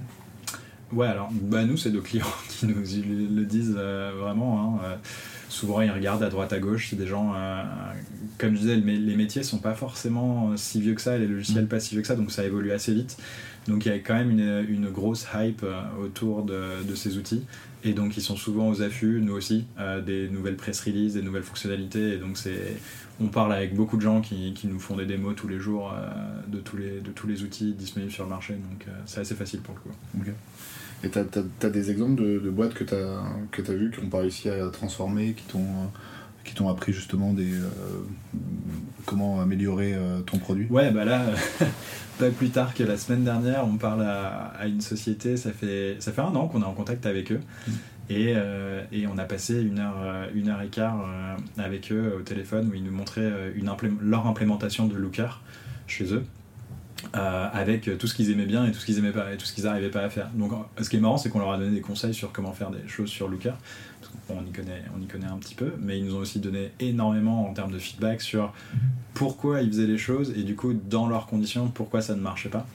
Ouais, alors bah, nous, c'est nos clients [laughs] qui nous le disent vraiment. Hein, souvent, ils regardent à droite à gauche. C'est des gens, comme je disais, les métiers sont pas forcément si vieux que ça, les logiciels hmm. pas si vieux que ça, donc ça évolue assez vite. Donc il y a quand même une, une grosse hype autour de, de, ces outils. Et donc ils sont souvent aux affûts, nous aussi, euh, des nouvelles press releases, des nouvelles fonctionnalités. Et donc c'est, on parle avec beaucoup de gens qui, qui nous font des démos tous les jours euh, de, tous les, de tous les outils disponibles sur le marché. Donc c'est assez facile pour le coup. Et tu as, des exemples de, de boîtes que tu as, que as vues, qui n'ont pas réussi à transformer, qui t'ont qui t'ont appris justement des comment améliorer ton produit? Ouais, bah là, [laughs] pas plus tard que la semaine dernière, on parle à, une société, ça fait, ça fait un an qu'on est en contact avec eux. Mm. Et, euh, et, on a passé une heure, euh, une heure et quart euh, avec eux au téléphone où ils nous montraient une leur implémentation de Looker chez eux. avec tout ce qu'ils aimaient bien et tout ce qu'ils aimaient pas et tout ce qu'ils n'arrivaient pas à faire. Donc, ce qui est marrant, c'est qu'on leur a donné des conseils sur comment faire des choses sur Looker. On y connaît, on y connaît un petit peu, mais ils nous ont aussi donné énormément en termes de feedback sur pourquoi ils faisaient les choses et du coup dans leurs conditions pourquoi ça ne marchait pas.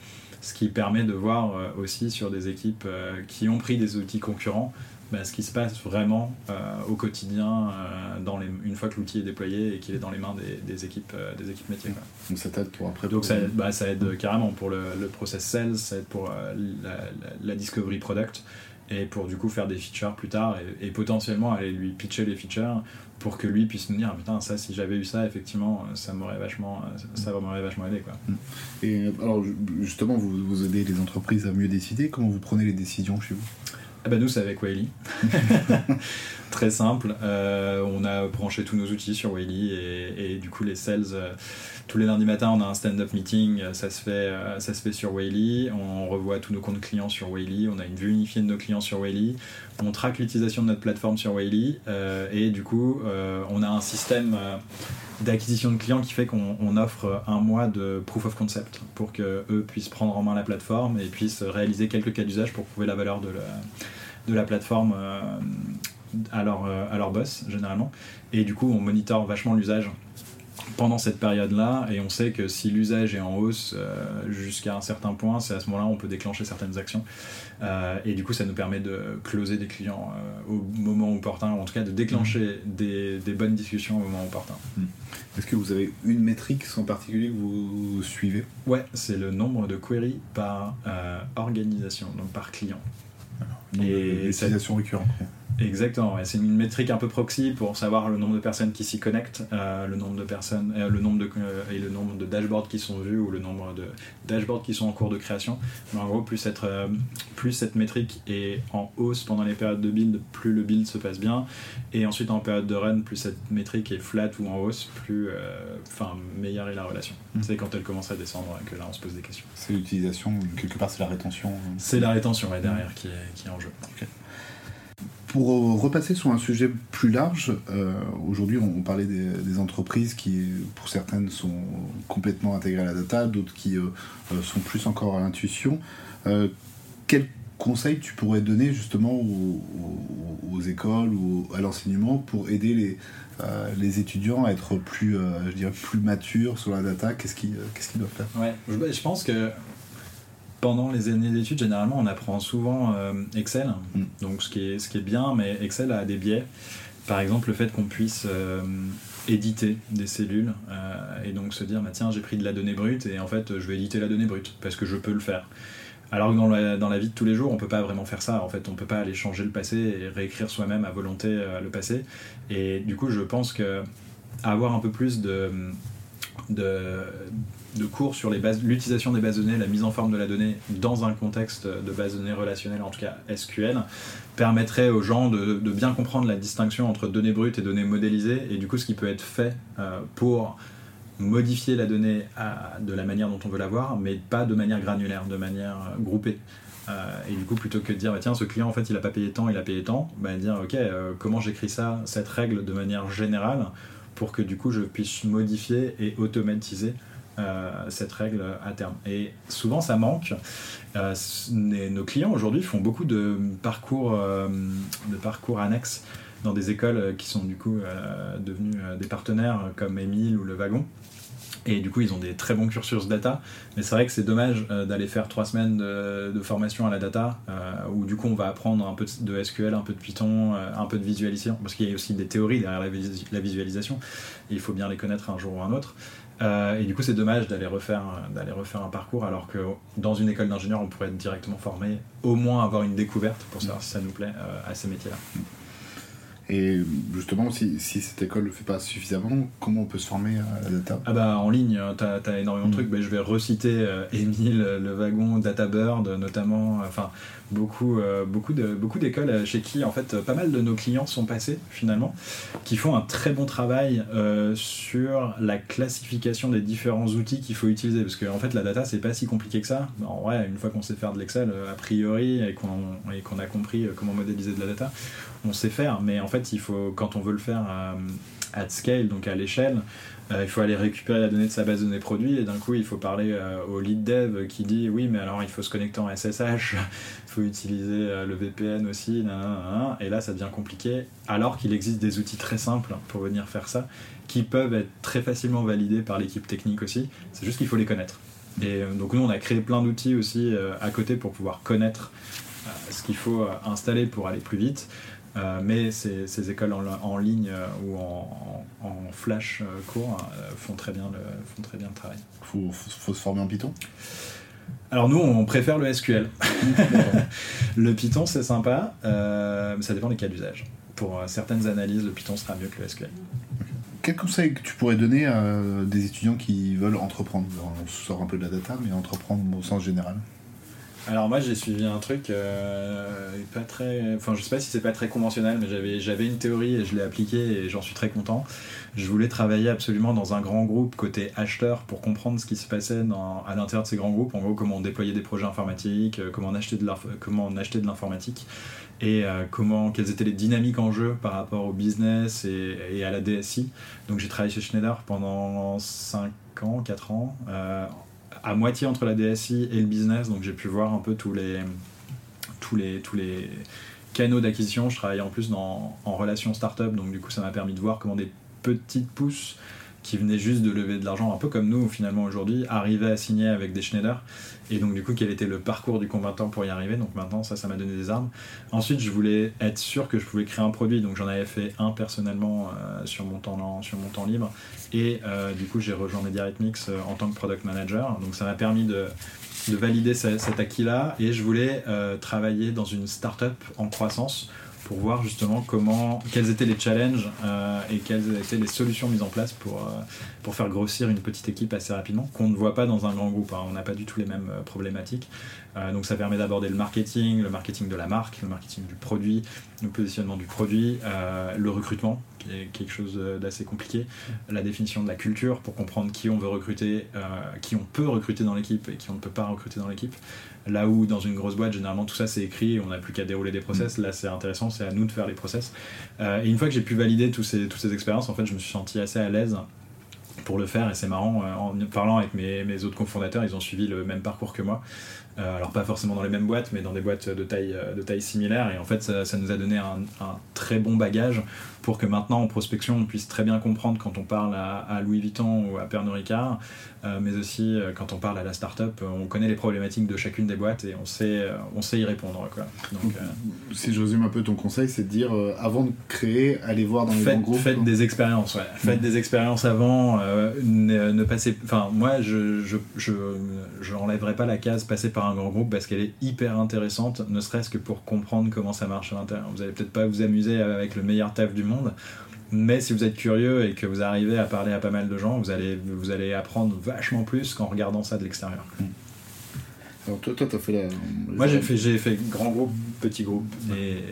Ce qui permet de voir euh, aussi sur des équipes euh, qui ont pris des outils concurrents bah, ce qui se passe vraiment euh, au quotidien dans les, une fois que l'outil est déployé et qu'il est dans les mains des, équipes, des équipes métiers. Donc ça t'aide pour après Donc ça, aide, bah, ça aide carrément pour le, le, process sales, ça aide pour la, la, discovery product et pour du coup faire des features plus tard et, et, potentiellement aller lui pitcher les features pour que lui puisse nous dire putain ça si j'avais eu ça effectivement ça m'aurait vachement ça m'aurait vachement aidé quoi. Et alors justement vous, vous aidez les entreprises à mieux décider. Comment vous prenez les décisions chez vous? Ah bah nous c'est avec Wiley [laughs] très simple. Euh, on a branché tous nos outils sur Wiley et, du coup les sales euh, tous les lundis matins, on a un stand-up meeting, euh, ça se, fait, ça se fait sur Whaley, on revoit tous nos comptes clients sur Whaley, on a une vue unifiée de nos clients sur Whaley, on traque l'utilisation de notre plateforme sur euh, et du coup, on a un système d'acquisition de clients qui fait qu'on offre un mois de proof of concept pour qu'eux puissent prendre en main la plateforme et puissent réaliser quelques cas d'usage pour prouver la valeur de la, de la plateforme à leur, à leur boss, généralement. Et du coup, on monitore vachement l'usage pendant cette période-là, et on sait que si l'usage est en hausse euh, jusqu'à un certain point, c'est à ce moment-là on peut déclencher certaines actions. Euh, et du coup, ça nous permet de closer des clients euh, au moment opportun, ou en tout cas de déclencher mmh. des, des, bonnes discussions au moment opportun. Mmh. Est-ce que vous avez une métrique en particulier que vous suivez? Ouais, c'est le nombre de queries par organisation, donc par client. et l'utilisation récurrente. Exactement, c'est une métrique un peu proxy pour savoir le nombre de personnes qui s'y connectent, euh, le nombre de personnes, euh, le nombre de euh, et le nombre de dashboards qui sont vus ou le nombre de dashboards qui sont en cours de création. Mais en gros, plus, être, plus cette métrique est en hausse pendant les périodes de build, plus le build se passe bien. Et ensuite, en période de run, plus cette métrique est flat ou en hausse, plus, enfin, meilleure est la relation. Mmh. C'est quand elle commence à descendre que là, on se pose des questions. C'est l'utilisation, quelque part, c'est la rétention. C'est la rétention, derrière, qui, est, qui est en jeu. Pour euh, repasser sur un sujet plus large, euh, aujourd'hui on, parlait des, entreprises qui, pour certaines, sont complètement intégrées à la data, d'autres qui euh, sont plus encore à l'intuition. quel conseil tu pourrais donner justement aux, écoles ou à l'enseignement pour aider les, étudiants à être plus, je dirais, plus matures sur la data? Qu'est-ce qu'ils doivent faire? Je pense que pendant les années d'études, généralement, on apprend souvent euh, Excel, mm. donc ce qui, est, ce qui est bien, mais Excel a des biais. Par exemple, le fait qu'on puisse euh, éditer des cellules euh, et donc se dire, bah, tiens, j'ai pris de la donnée brute et en fait, je vais éditer la donnée brute parce que je peux le faire. Alors que dans la, dans la vie de tous les jours, on peut pas vraiment faire ça. En fait, on peut pas aller changer le passé et réécrire soi-même à volonté le passé. Et du coup, je pense que avoir un peu plus de, de de cours sur l'utilisation des bases de données, la mise en forme de la donnée dans un contexte de base de données relationnelle, en tout cas SQL, permettrait aux gens de, bien comprendre la distinction entre données brutes et données modélisées, et du coup ce qui peut être fait euh, pour modifier la donnée de la manière dont on veut l'avoir, mais pas de manière granulaire, de manière groupée. et du coup, plutôt que de dire, bah, tiens, ce client, en fait, il a pas payé tant, il a payé tant, bah, dire, ok, comment j'écris ça, cette règle de manière générale, pour que du coup, je puisse modifier et automatiser euh, cette règle à terme. Et souvent, ça manque. Euh, nos clients aujourd'hui font beaucoup de parcours, euh, de parcours annexes dans des écoles qui sont du coup devenues des partenaires comme Emile ou Le Wagon. Et du coup, ils ont des très bons cursus data. Mais c'est vrai que c'est dommage d'aller faire trois semaines de, formation à la data, où du coup, on va apprendre un peu de SQL, un peu de Python, un peu de visualisation, parce qu'il y a aussi des théories derrière la, visualisation. Il faut bien les connaître un jour ou un autre. Euh, et du coup, c'est dommage d'aller refaire, un parcours alors que dans une école d'ingénieur, on pourrait être directement formé, au moins avoir une découverte pour savoir si ça nous plaît euh, à ces métiers-là. Et justement, si, si cette école ne le fait pas suffisamment, comment on peut se former à la data? Ah bah en ligne, tu as, énormément de mm. trucs. Bah, je vais reciter euh, Emile, le wagon, DataBird notamment. Enfin, beaucoup, euh, beaucoup, d'écoles chez qui en fait pas mal de nos clients sont passés finalement, qui font un très bon travail euh, sur la classification des différents outils qu'il faut utiliser. Parce que en fait la data c'est pas si compliqué que ça. En vrai, une fois qu'on sait faire de l'Excel a priori et qu'on, a compris comment modéliser de la data, on sait faire. Mais en fait il faut quand on veut le faire à scale, donc à l'échelle, euh, il faut aller récupérer la donnée de sa base de données produit et d'un coup il faut parler euh, au lead dev qui dit oui mais alors il faut se connecter en SSH, [laughs] il faut utiliser euh, le VPN aussi, et là ça devient compliqué alors qu'il existe des outils très simples pour venir faire ça qui peuvent être très facilement validés par l'équipe technique aussi, c'est juste qu'il faut les connaître. Et donc nous on a créé plein d'outils aussi à côté pour pouvoir connaître ce qu'il faut installer pour aller plus vite. Euh, mais ces, écoles en, ligne euh, ou en, flash euh, court font, très bien le, font très bien le travail. Il faut, se former en Python? Alors nous, on préfère le SQL. [laughs] le Python, c'est sympa, mais ça dépend des cas d'usage. Pour certaines analyses, le Python sera mieux que le SQL. Quel conseil que tu pourrais donner à des étudiants qui veulent entreprendre? On sort un peu de la data, mais entreprendre au sens général? Alors moi j'ai suivi un truc euh, pas très, enfin je sais pas si c'est pas très conventionnel, mais j'avais j'avais une théorie et je l'ai appliquée et j'en suis très content. Je voulais travailler absolument dans un grand groupe côté acheteur pour comprendre ce qui se passait dans, à l'intérieur de ces grands groupes. En gros comment on déployait des projets informatiques, euh, comment on achetait de comment de l'informatique et euh, comment quelles étaient les dynamiques en jeu par rapport au business et, et à la DSI. Donc j'ai travaillé chez Schneider pendant 5 ans, 4 ans à moitié entre la DSI et le business, donc j'ai pu voir un peu tous les, canaux d'acquisition. Je travaillais en plus en relation startup, donc du coup ça m'a permis de voir comment des petites pousses qui venaient juste de lever de l'argent, un peu comme nous finalement aujourd'hui, arrivaient à signer avec des Schneider. Et donc du coup, quel était le parcours du combattant pour y arriver? Donc maintenant, ça, ça m'a donné des armes. Ensuite, je voulais être sûr que je pouvais créer un produit, donc j'en avais fait un personnellement euh, sur, mon temps, libre. Et euh, du coup, j'ai rejoint MediaRhythmics euh, en tant que product manager. Donc ça m'a permis de valider cet acquis-là. Et je voulais travailler dans une startup en croissance pour voir justement comment, quels étaient les challenges euh, et quelles étaient les solutions mises en place pour, euh, pour faire grossir une petite équipe assez rapidement, qu'on ne voit pas dans un grand groupe. Hein. On n'a pas du tout les mêmes euh, problématiques. donc ça permet d'aborder le marketing, le marketing de la marque, le marketing du produit, le positionnement du produit, le recrutement, qui est quelque chose d'assez compliqué, la définition de la culture pour comprendre qui on veut recruter, qui on peut recruter dans l'équipe et qui on ne peut pas recruter dans l'équipe. Là où dans une grosse boîte, généralement tout ça c'est écrit, on n'a plus qu'à dérouler des process. Là c'est intéressant, c'est à nous de faire les process. Euh, et une fois que j'ai pu valider tous ces, toutes ces expériences, en fait, je me suis senti assez à l'aise pour le faire. Et c'est marrant euh, en parlant avec mes, mes, autres cofondateurs ils ont suivi le même parcours que moi. Euh, alors pas forcément dans les mêmes boîtes mais dans des boîtes de taille, de taille similaire. Et en fait ça, nous a donné un, très bon bagage pour que maintenant en prospection on puisse très bien comprendre quand on parle à, Louis Vuitton ou à Pernod Ricard, mais aussi euh, quand on parle à la start-up, on connaît les problématiques de chacune des boîtes et on sait, euh, on sait y répondre. Quoi. Donc, si je résume un peu ton conseil, c'est de dire avant de créer, allez voir dans les faites, grands groupes. Faites des expériences, ouais. Faites des expériences avant. Ne, ne, passez, enfin moi je je, je, je enlèverai pas la case passer par un grand groupe parce qu'elle est hyper intéressante, ne serait-ce que pour comprendre comment ça marche à l'intérieur. Vous allez peut-être pas vous amuser avec le meilleur taf du monde mais si vous êtes curieux et que vous arrivez à parler à pas mal de gens, vous allez, vous allez apprendre vachement plus qu'en regardant ça de l'extérieur. Hmm. Alors toi, toi, as fait la... Moi, j'ai fait, j'ai fait grand groupe, petit groupe et,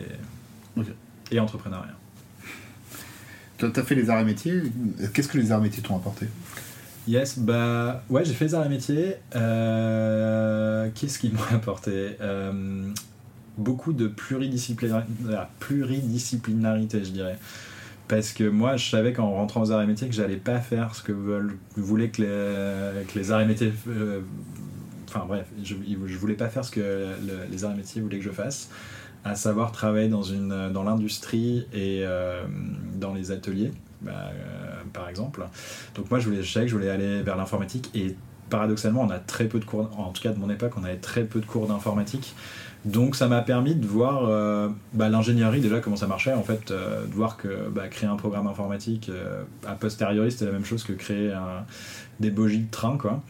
et entrepreneuriat. Toi, tu as fait les arts et métiers? Qu'est-ce que les arts et métiers t'ont apporté? Yes, bah ouais, j'ai fait les arts et métiers. Euh, Qu'est-ce qu'ils m'ont [laughs] apporté? Euh, Beaucoup de ah, pluridisciplinarité, je dirais. Parce que moi, je savais qu'en rentrant aux arts et métiers que j'allais pas faire ce que voulaient que les, que arts et euh, Enfin bref, je, je voulais pas faire ce que le- les arts et métiers voulaient que je fasse, à savoir travailler dans, une, dans l'industrie et euh, dans les ateliers, bah, euh, par exemple. Donc moi, je, voulais, je savais que je voulais aller vers l'informatique et paradoxalement, on a très peu de cours, en tout cas de mon époque, on avait très peu de cours d'informatique. Donc ça m'a permis de voir euh, bah, l'ingénierie déjà comment ça marchait en fait, euh, de voir que bah, créer un programme informatique euh, a posteriori c'était la même chose que créer des bogies de train quoi.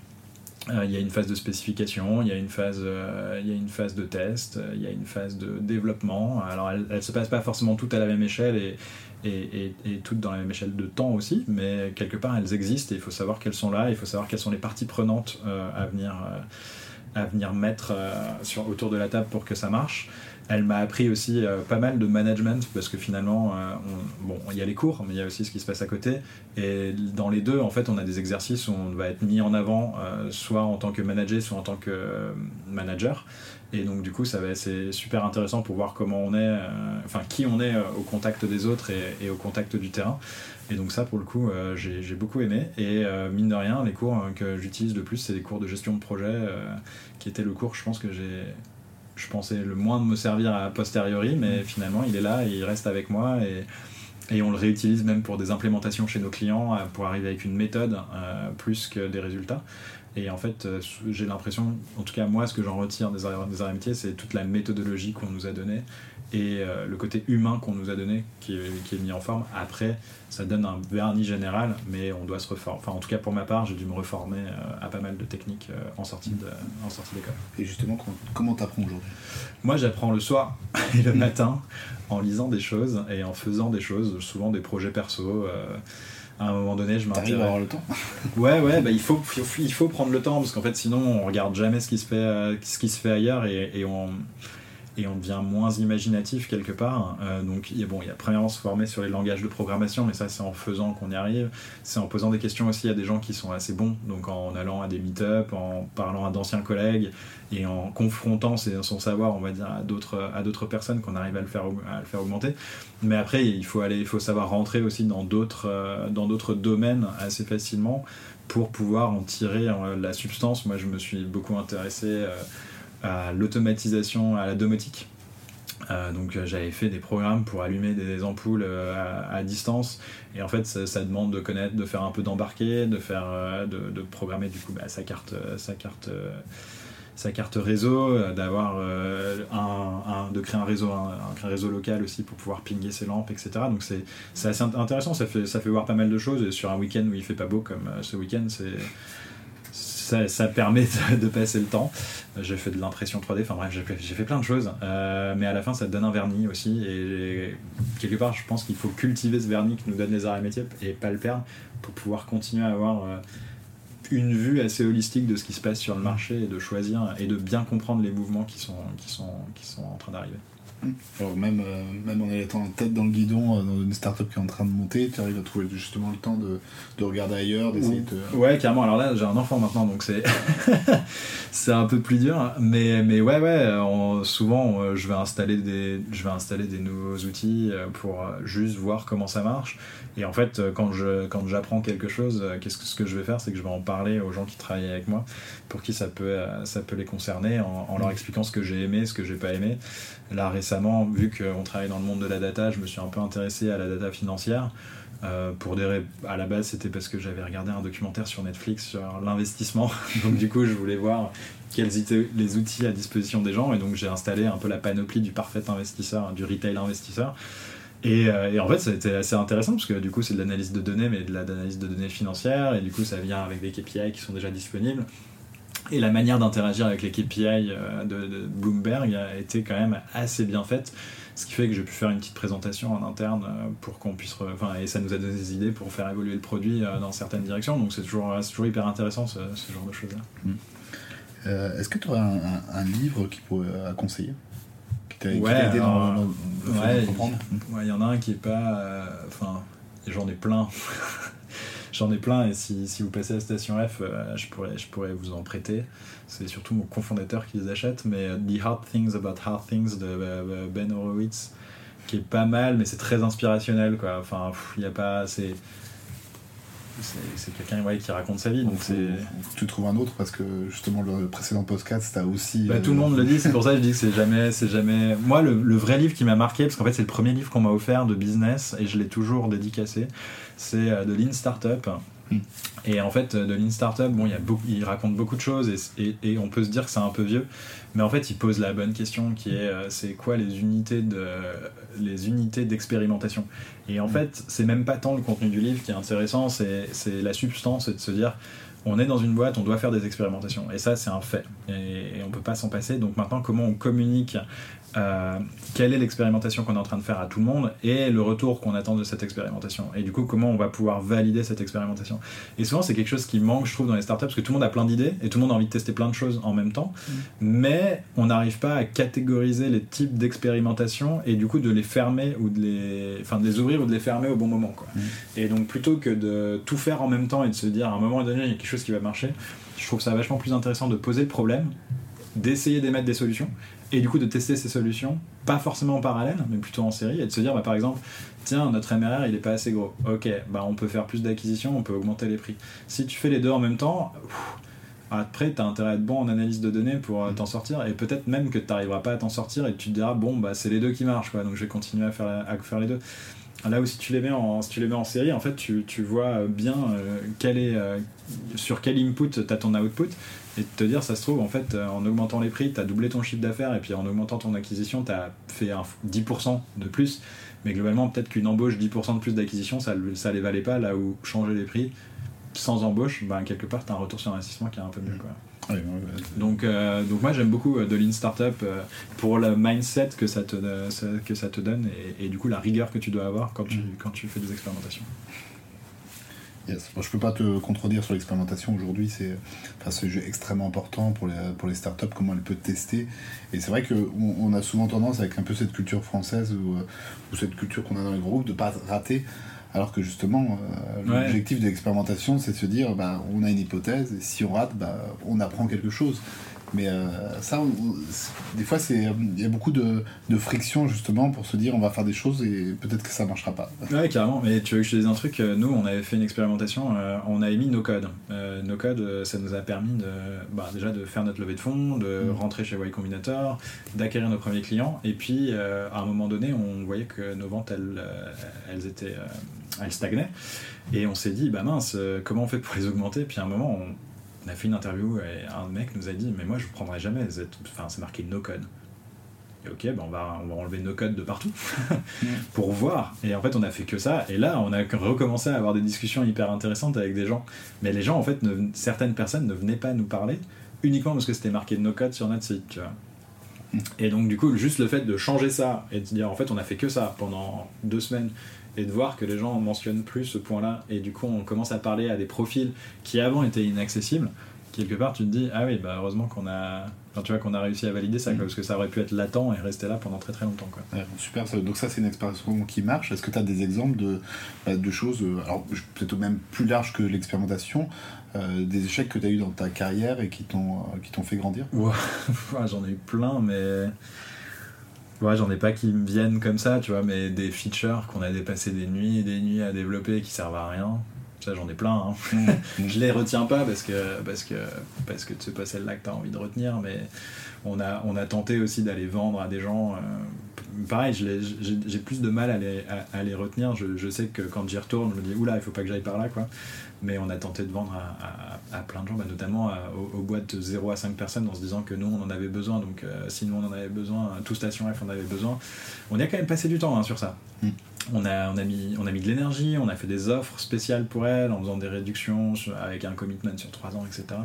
Euh, Il y a une phase de spécification, il y a une phase, euh, il y a une phase de test, euh, il y a une phase de développement. Alors elle, elle se passe pas forcément toutes à la même échelle et, et, et, toutes dans la même échelle de temps aussi, mais quelque part elles existent et il faut savoir qu'elles sont là, il faut savoir quelles sont les parties prenantes à venir. à venir mettre sur, autour de la table pour que ça marche. Elle m'a appris aussi euh, pas mal de management parce que finalement, euh, on- bon, il y a les cours, mais il y a aussi ce qui se passe à côté. Et dans les deux, en fait, on a des exercices où on va être mis en avant, euh, soit en tant que manager, soit en tant que manager. Et donc, du coup, ça va c'est super intéressant pour voir comment on est, enfin, qui on est au contact des autres et, au contact du terrain. Et donc ça, pour le coup, j'ai beaucoup aimé. Et mine de rien, les cours que j'utilise le plus, c'est les cours de gestion de projet, qui était le cours, je pense que j'ai, je pensais le moins de me servir à posteriori, mais finalement, il est là et il reste avec moi. Et, et on le réutilise même pour des implémentations chez nos clients, euh, pour arriver avec une méthode euh, plus que des résultats. Et en fait, euh, j'ai l'impression, en tout cas moi, ce que j'en retire des arts, des arts et métiers, c'est toute la méthodologie qu'on nous a donnée et euh, le côté humain qu'on nous a donné, qui est, qui est mis en forme. Après, ça donne un vernis général, mais on doit se reformer. Enfin, en tout cas, pour ma part, j'ai dû me reformer euh, à pas mal de techniques euh, en sortie de- en sortie d'école. Et justement, comment- t'apprends aujourd'hui? Moi, j'apprends le soir [laughs] et le matin en lisant des choses et en faisant des choses, souvent des projets perso. euh, à un moment donné, je T'arrives à m'intéresse. avoir le temps? [laughs] Ouais, ouais, bah, il, faut, il faut- prendre le temps parce qu'en fait, sinon, on regarde jamais ce qui se fait, ce qui se fait ailleurs et, et on, et on devient moins imaginatif quelque part. Euh, donc, bon, il y a premièrement se former sur les langages de programmation, mais ça, c'est en faisant qu'on y arrive. C'est en posant des questions aussi à des gens qui sont assez bons, donc en allant à des meet-up, en parlant à d'anciens collègues et en confrontant son savoir, on va dire, à d'autres personnes qu'on arrive à le faire à le faire augmenter. Mais après, il faut aller, il faut savoir rentrer aussi dans d'autres euh, domaines assez facilement pour pouvoir en tirer euh, la substance. Moi, je me suis beaucoup intéressé euh, à l'automatisation, à la domotique. Euh, donc euh, j'avais fait des programmes pour allumer des ampoules euh, à, distance et en fait ça, demande de connaître, de faire un peu d'embarquer, de faire, de, programmer du coup bah, sa carte, sa carte, sa carte réseau, d'avoir un, de créer un réseau, un, réseau local aussi pour pouvoir pinguer ses lampes, etc. Donc c'est assez int- intéressant, ça fait, ça fait voir pas mal de choses et sur un week-end où il fait pas beau comme ce week-end, c'est ça, permet de, passer le temps. J'ai fait de l'impression 3D, enfin bref, j'ai fait, plein de choses. Euh, mais à la fin, ça donne un vernis aussi. Et quelque part, je pense qu'il faut cultiver ce vernis que nous donnent les arts et métiers et pas le perdre pour pouvoir continuer à avoir euh, une vue assez holistique de ce qui se passe sur le marché et de choisir et de bien comprendre les mouvements qui sont, qui sont, qui sont en train d'arriver. Alors même, euh, même en étant tête dans le guidon euh, dans une startup qui est en train de monter, tu arrives à trouver justement le temps de, de regarder ailleurs, d'essayer de... Ouais, carrément. Alors là, j'ai un enfant maintenant, donc c'est [laughs] c'est un peu plus dur. Mais, mais ouais, ouais. on- souvent, euh, je vais installer des je vais installer des nouveaux outils euh, pour juste voir comment ça marche. Et en fait, quand je quand j'apprends quelque chose, qu'est-ce que ce que je vais faire, c'est que je vais en parler aux gens qui travaillent avec moi, pour qui ça peut ça peut les concerner, en, en leur expliquant ce que j'ai aimé, ce que j'ai pas aimé. Là récemment, vu qu'on travaille dans le monde de la data, je me suis un peu intéressé à la data financière. Euh, pour des à la base, c'était parce que j'avais regardé un documentaire sur Netflix sur l'investissement. [laughs] donc du coup, je voulais voir quels étaient les outils à disposition des gens. Et donc j'ai installé un peu la panoplie du parfait investisseur, du retail investisseur. Et, euh, et en fait, ça a été assez intéressant parce que du coup, c'est de l'analyse de données, mais de l'analyse de données financières. Et du coup, ça vient avec des KPI qui sont déjà disponibles. Et la manière d'interagir avec les KPI euh, de, de Bloomberg a été quand même assez bien faite. Ce qui fait que j'ai pu faire une petite présentation en interne euh, pour qu'on puisse. Enfin, et ça nous a donné des idées pour faire évoluer le produit euh, dans certaines directions. Donc c'est toujours, toujours hyper intéressant ce, ce genre de choses-là. Euh, Est-ce que tu aurais un, un- un livre qui pourrait à conseiller? Qui Ouais, aidé alors, dans- dans ouais, il y en a un qui est pas. euh, Enfin, j'en ai plein. J'en ai plein et si, si, vous passez à Station F, euh, je, pourrais, je pourrais vous en prêter. C'est surtout mon cofondateur qui les achète. Mais The Hard Things About Hard Things de Ben Horowitz, qui est pas mal, mais c'est très inspirationnel. Quoi. Enfin, il n'y a pas. C'est c'est quelqu'un qui raconte sa vie. Donc. Tu trouves un autre parce que justement le précédent podcast t'as aussi. Bah, tout le monde le dit, c'est pour ça que je dis que c'est jamais, c'est jamais. Moi, le, vrai livre qui m'a marqué, parce qu'en fait c'est le premier livre qu'on m'a offert de business et je l'ai toujours dédicacé, c'est euh, de Lean Startup. Hmm. Et en fait, de Lean Startup, bon, il, y a beaucoup, il raconte beaucoup de choses et, et, on peut se dire que c'est un peu vieux, mais en fait, il pose la bonne question qui est euh, c'est quoi les unités de les unités d'expérimentation? Et en mm. fait, c'est même pas tant le contenu du livre qui est intéressant, c'est la substance et de se dire on est dans une boîte, on doit faire des expérimentations. Et ça, c'est un fait. Et, et on peut pas s'en passer. Donc maintenant, comment on communique euh, quelle est l'expérimentation qu'on est en train de faire à tout le monde et le retour qu'on attend de cette expérimentation. Et du coup, comment on va pouvoir valider cette expérimentation. Et souvent, c'est quelque chose qui manque, je trouve, dans les startups, parce que tout le monde a plein d'idées et tout le monde a envie de tester plein de choses en même temps, mm. mais on n'arrive pas à catégoriser les types d'expérimentation et du coup de les fermer ou de les, enfin, de les ouvrir ou de les fermer au bon moment. Quoi. Mm. Et donc, plutôt que de tout faire en même temps et de se dire à un moment donné, il y a quelque chose qui va marcher, je trouve ça vachement plus intéressant de poser le problème, d'essayer d'émettre des solutions et du coup de tester ces solutions, pas forcément en parallèle, mais plutôt en série, et de se dire, bah, par exemple, tiens, notre MRR, il est pas assez gros. Ok, bah, on peut faire plus d'acquisitions, on peut augmenter les prix. Si tu fais les deux en même temps, après, tu intérêt à être bon en analyse de données pour euh, t'en sortir, et peut-être même que tu n'arriveras pas à t'en sortir, et tu te diras, bon, bah, c'est les deux qui marchent, quoi, donc je vais continuer à faire les deux. Là où si tu les mets en, si tu les mets en série, en fait, tu, vois bien euh, quel est, euh, sur quel input tu as ton output et te dire, ça se trouve, en fait, euh, en augmentant les prix, tu as doublé ton chiffre d'affaires et puis en augmentant ton acquisition, tu as fait un 10% de plus. Mais globalement, peut-être qu'une embauche 10% de plus d'acquisition, ça ne les valait pas, là où changer les prix sans embauche, ben, quelque part, tu as un retour sur investissement qui est un peu mieux. Quoi. Donc, euh, donc moi j'aime beaucoup de Lean Startup pour le mindset que ça te, que ça te donne et, et, du coup la rigueur que tu dois avoir quand tu, mm. quand tu fais des expérimentations. Yes. je peux pas te contredire sur l'expérimentation aujourd'hui, c'est enfin, ce jeu extrêmement important pour les, pour les startups, comment elles peuvent tester. Et c'est vrai qu'on on a souvent tendance, avec un peu cette culture française ou, euh, ou cette culture qu'on a dans les groupes, de pas rater. Alors que justement, euh, l'objectif de l'expérimentation, c'est de se dire, bah, on a une hypothèse, et si on rate, bah, on apprend quelque chose. Mais euh, ça, des fois, c'est il y a beaucoup de, de, friction justement pour se dire on va faire des choses et peut-être que ça marchera pas. Ouais, carrément. Mais tu veux que je te dise un truc? Euh, Nous, on avait fait une expérimentation. Euh, on a émis nos codes. nos codes, ça nous a permis de, bah, déjà de faire notre levée de fonds, de mm. rentrer chez Y Combinator, d'acquérir nos premiers clients. Et puis, à un moment donné, on voyait que nos ventes, elles, elles étaient, elles stagnaient. Et on s'est dit, bah mince, comment on fait pour les augmenter? Puis à un moment, on on a fait une interview et un mec nous a dit Mais moi, je ne prendrai jamais. Enfin, c'est marqué no code. Et ok, ben on, va, on va enlever no code de partout [laughs] pour voir. Et en fait, on a fait que ça. Et là, on a recommencé à avoir des discussions hyper intéressantes avec des gens. Mais les gens, en fait, certaines personnes ne venaient pas nous parler uniquement parce que c'était marqué no code sur notre site, tu vois. Mm. Et donc, du coup, juste le fait de changer ça et de dire en fait, on a fait que ça pendant deux semaines et de voir que les gens mentionnent plus ce point-là et du coup on commence à parler à des profils qui avant étaient inaccessibles quelque part tu te dis ah oui bah heureusement qu'on a tu vois qu'on a réussi à valider ça mm. parce que ça aurait pu être latent et rester là pendant très très longtemps quoi. super donc ça c'est une expérimentation qui marche est-ce que tu as des exemples de, bah, de choses euh, alors peut-être même plus large que l'expérimentation euh, des échecs que tu as eu dans ta carrière et qui t'ont euh, qui t'ont fait grandir? [laughs] J'en ai eu plein mais J'en ai pas qui me viennent comme ça, tu vois, mais des features qu'on a dépassé des nuits et des nuits à développer qui servent à rien. Ça, j'en ai plein. Hein. Mm. [laughs] je les retiens pas parce que, parce que, parce que c'est pas celle-là que tu as envie de retenir, mais on a, on a tenté aussi d'aller vendre à des gens. Euh, pareil, j'ai plus de mal à les, à, les retenir. Je, je, sais que quand j'y retourne, je me dis, oula, il faut pas que j'aille par là, quoi mais on a tenté de vendre à, plein de gens, bah, notamment aux, boîtes de 0 à 5 personnes en se disant que nous on en avait besoin, donc euh, si nous on en avait besoin, tout Station F on avait besoin. On y a quand même passé du temps hein, sur ça. Mm. On a, on, a mis, on a mis de l'énergie, on a fait des offres spéciales pour elles en faisant des réductions avec un commitment sur 3 ans, etc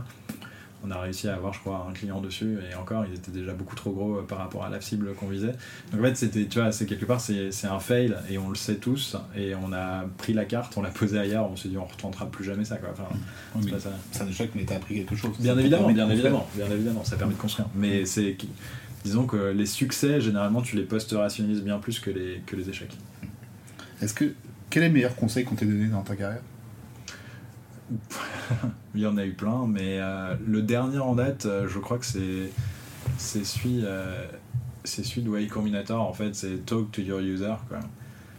on a réussi à avoir, je crois, un client dessus, et encore, ils étaient déjà beaucoup trop gros euh, par rapport à la cible qu'on visait. Donc en fait, c'était, tu vois, c'est quelque part, c'est, un fail, et on le sait tous, et on a pris la carte, on l'a posée ailleurs, on s'est dit, on ne retentera plus jamais ça, quoi. Enfin, oui, ça. ça échec, mais t'as appris quelque chose. Bien évidemment, bien évidemment, bien évidemment, ça permet de construire. Mais c'est, disons que les succès, généralement, tu les post-rationalises bien plus que les, que les échecs. Est-ce que, quel est le meilleur conseil qu'on t'ait donné dans ta carrière? [laughs] il y en a eu plein, mais le dernier en date, je crois que c'est c'est celui, de Combinator, en fait, c'est Talk to your user, quoi.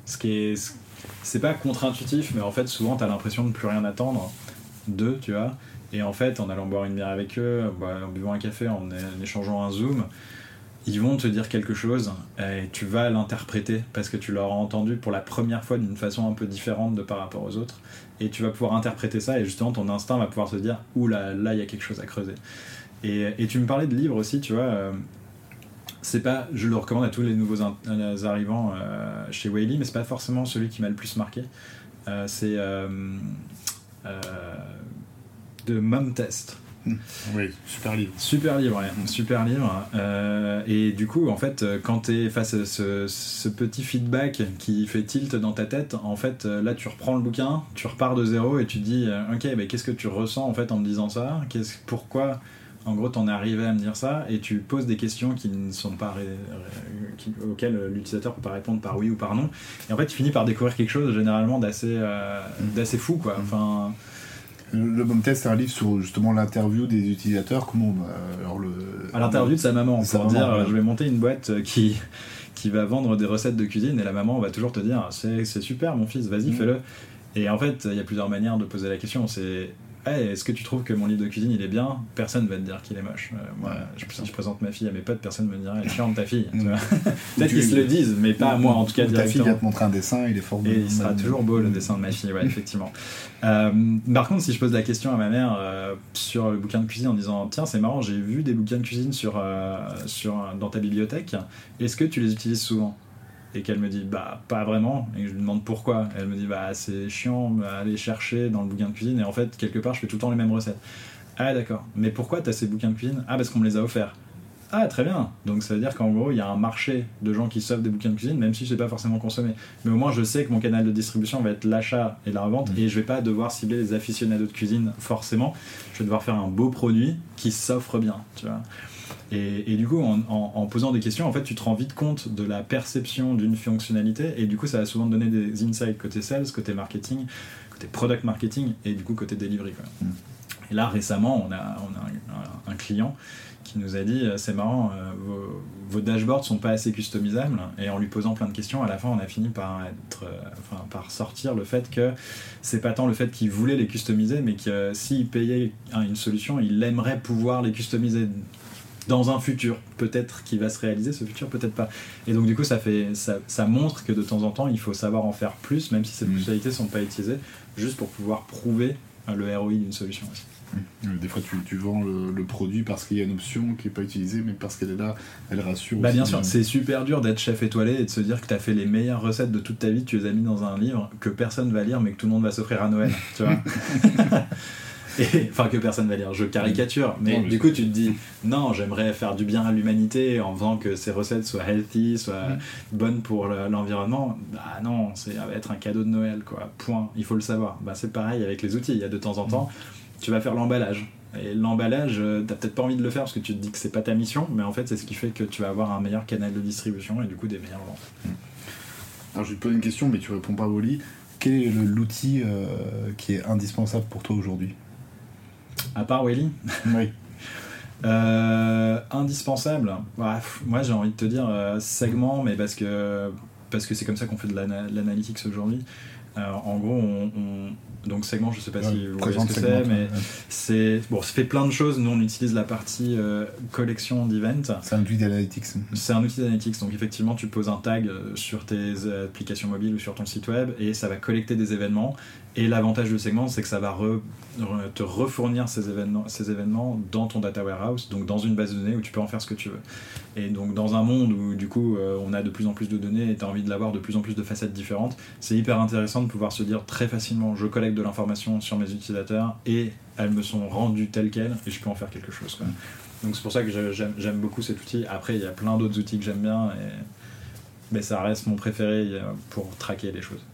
Ce qui est. C'est pas contre-intuitif, mais en fait, souvent, t'as l'impression de plus rien attendre d'eux, tu vois. Et en fait, en allant boire une bière avec eux, en buvant un café, en, échangeant un Zoom, ils vont te dire quelque chose et tu vas l'interpréter parce que tu l'auras entendu pour la première fois d'une façon un peu différente de par rapport aux autres. Et tu vas pouvoir interpréter ça et justement ton instinct va pouvoir se dire Ouh là, là, il y a quelque chose à creuser. Et, tu me parlais de livres aussi, tu vois. Euh, c'est pas, je le recommande à tous les nouveaux euh, arrivants euh, chez Whaley, mais c'est pas forcément celui qui m'a le plus marqué. c'est de Mom Test. Hmm. Oui, super livre. Super livre, ouais. super livre. Euh, et du coup, en fait, quand tu es face à ce, petit feedback qui fait tilt dans ta tête, en fait, euh, là, tu reprends le bouquin, tu repars de zéro et tu dis, euh, ok, mais qu'est-ce que tu ressens en fait en me disant ça? Qu'est-ce, Pourquoi en gros, t'en es arrivé à me dire ça? Et tu poses des questions qui ne sont pas auxquelles l'utilisateur peut pas répondre par oui ou par non. Et en fait, tu finis par découvrir quelque chose généralement d'assez hmm. d'assez fou, quoi. Hmm. Enfin. Le bon test, c'est un livre sur justement l'interview des utilisateurs. Comment alors le à l'interview de sa maman pour dire je vais monter une boîte qui [laughs] qui va vendre des recettes de cuisine et la maman va toujours te dire c'est super mon fils vas-y mm. fais-le et en fait il y a plusieurs manières de poser la question c'est est-ce que tu trouves que mon livre de cuisine il est bien? Personne va te dire qu'il est moche. Euh, moi, je, si je présente ma fille à mes potes, personne ne me dira elle est chiante ta fille. Mm. [laughs] Peut-être qu'ils se le disent, mais pas moi en tout cas. Ta fille va te montrer un dessin, il est fort beau. Et il sera toujours beau le dessin de ma fille, ouais, effectivement. Euh, par contre, si je pose la question à ma mère euh, sur le bouquin de cuisine en disant tiens, c'est marrant, j'ai vu des bouquins de cuisine sur, sur, dans ta bibliothèque, est-ce que tu les utilises souvent? Et qu'elle me dit bah pas vraiment. Et je lui demande pourquoi. Elle me dit bah c'est chiant aller chercher dans le bouquin de cuisine. Et en fait quelque part je fais tout le temps les mêmes recettes. Ah d'accord. Mais pourquoi t'as ces bouquins de cuisine? Ah parce qu'on me les a offerts. Ah très bien. Donc ça veut dire qu'en gros il y a un marché de gens qui s'offrent des bouquins de cuisine même si je sais pas forcément consommer mais au moins je sais que mon canal de distribution va être l'achat et la revente et je vais pas devoir cibler les aficionados de cuisine forcément. Je vais devoir faire un beau produit qui s'offre bien tu vois et, du coup, en, posant des questions, en fait, tu te rends vite compte de la perception d'une fonctionnalité, et du coup, ça va souvent te donner des insights côté sales, côté marketing, côté product marketing, et du coup, côté delivery. Mm. Et là, récemment, on a, on a un, client qui nous a dit c'est marrant, euh, vos, vos, dashboards sont pas assez customisables. Et en lui posant plein de questions, à la fin, on a fini par, être, euh, enfin, par sortir le fait que c'est pas tant le fait qu'il voulait les customiser, mais que s'il payait une solution, il aimerait pouvoir les customiser dans un futur, peut-être qui va se réaliser, ce futur peut-être pas. Et donc du coup, ça, fait, ça, montre que de temps en temps, il faut savoir en faire plus, même si ces mm. fonctionnalités ne sont pas utilisées, juste pour pouvoir prouver euh, le ROI d'une solution aussi. Mm. Des fois, tu, tu vends le, produit parce qu'il y a une option qui n'est pas utilisée, mais parce qu'elle est là, elle rassure. Bah, bien sûr, c'est super dur d'être chef étoilé et de se dire que tu as fait les meilleures recettes de toute ta vie, tu les as mis dans un livre que personne va lire, mais que tout le monde va s'offrir à Noël. tu vois [laughs] enfin que personne va lire, je caricature, mais du coup tu te dis non, j'aimerais faire du bien à l'humanité en faisant que ces recettes soient healthy, soient mm. bonnes pour l'environnement. Bah non, c'est va être un cadeau de Noël quoi. Point. Il faut le savoir. Bah c'est pareil avec les outils. Il y a de temps en temps, mm. tu vas faire l'emballage. Et l'emballage, euh, t'as peut-être pas envie de le faire parce que tu te dis que c'est pas ta mission, mais en fait c'est ce qui fait que tu vas avoir un meilleur canal de distribution et du coup des meilleures ventes. Mm. Alors je vais te poser une question, mais tu réponds pas au lit. Quel est l'outil euh, qui est indispensable pour toi aujourd'hui? À part Welly Oui. [laughs] Euh, indispensable. moi, j'ai envie de te dire euh, segment, mais parce que parce que c'est comme ça qu'on fait de l'analytics aujourd'hui. Euh, en gros, on, donc segment, je sais pas si vous voyez ce que c'est, mais c'est bon, ça fait plein de choses. Nous, on utilise la partie collection d'events. C'est un outil d'analytics. C'est un outil d'analytics. Donc effectivement, tu poses un tag sur tes applications mobiles ou sur ton site web et ça va collecter des événements et l'avantage du segment, c'est que ça va te refournir ces événements, ces événements dans ton data warehouse, donc dans une base de données où tu peux en faire ce que tu veux. Et donc dans un monde où du coup euh, on a de plus en plus de données et tu as envie de l'avoir de plus en plus de facettes différentes, c'est hyper intéressant de pouvoir se dire très facilement je collecte de l'information sur mes utilisateurs et elles me sont rendues telles quelles et je peux en faire quelque chose. Donc c'est pour ça que j'aime beaucoup cet outil. Après il y a plein d'autres outils que j'aime bien, et... mais ça reste mon préféré euh, pour traquer les choses.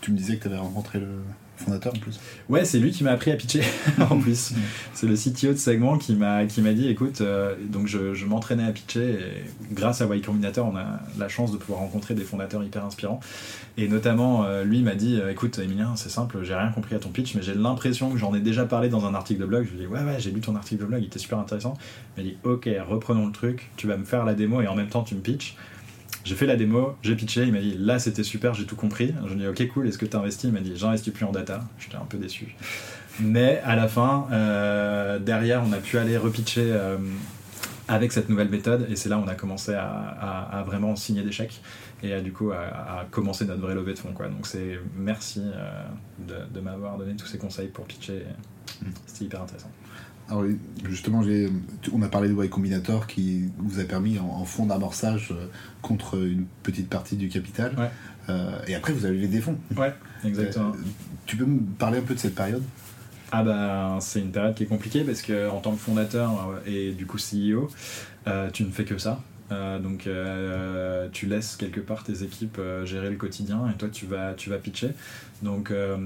Tu me disais que tu avais rencontré le, fondateur en plus. Ouais, c'est lui qui m'a appris à pitcher [laughs] en plus. c'est le CTO de segment qui m'a qui m'a dit écoute, euh, donc je, je m'entraînais à pitcher et grâce à Y Combinator, on a la chance de pouvoir rencontrer des fondateurs hyper inspirants. Et notamment, euh, lui m'a dit euh, écoute, Emilien, c'est simple, j'ai rien compris à ton pitch, mais j'ai l'impression que j'en ai déjà parlé dans un article de blog. Je lui ai dit ouais, ouais, j'ai lu ton article de blog, il était super intéressant. Il m'a dit ok, reprenons le truc, tu vas me faire la démo et en même temps tu me pitches. J'ai fait la démo, j'ai pitché, il m'a dit là c'était super, j'ai tout compris. Je lui ai dit ok cool, est-ce que tu investis Il m'a dit j'investis plus en data. J'étais un peu déçu. Mais à la fin, euh, derrière, on a pu aller repitcher euh, avec cette nouvelle méthode et c'est là où on a commencé à, à- à vraiment signer des chèques et à, du coup à, à commencer notre vraie levée de fonds. Quoi. Donc c'est merci euh, de, de m'avoir donné tous ces conseils pour pitcher. C'était hyper intéressant. Alors, justement, on a parlé de Y Combinator qui vous a permis en, en fonds d'amorçage euh, contre une petite partie du capital. Ouais. Euh, et après, vous avez levé des fonds. Ouais, exactement. Euh, tu peux me parler un peu de cette période? Ah bah c'est une période qui est compliquée parce que en tant que fondateur et du coup CEO, euh, tu ne fais que ça. Euh, donc euh, tu laisses quelque part tes équipes euh, gérer le quotidien et toi tu vas tu vas pitcher. Donc euh,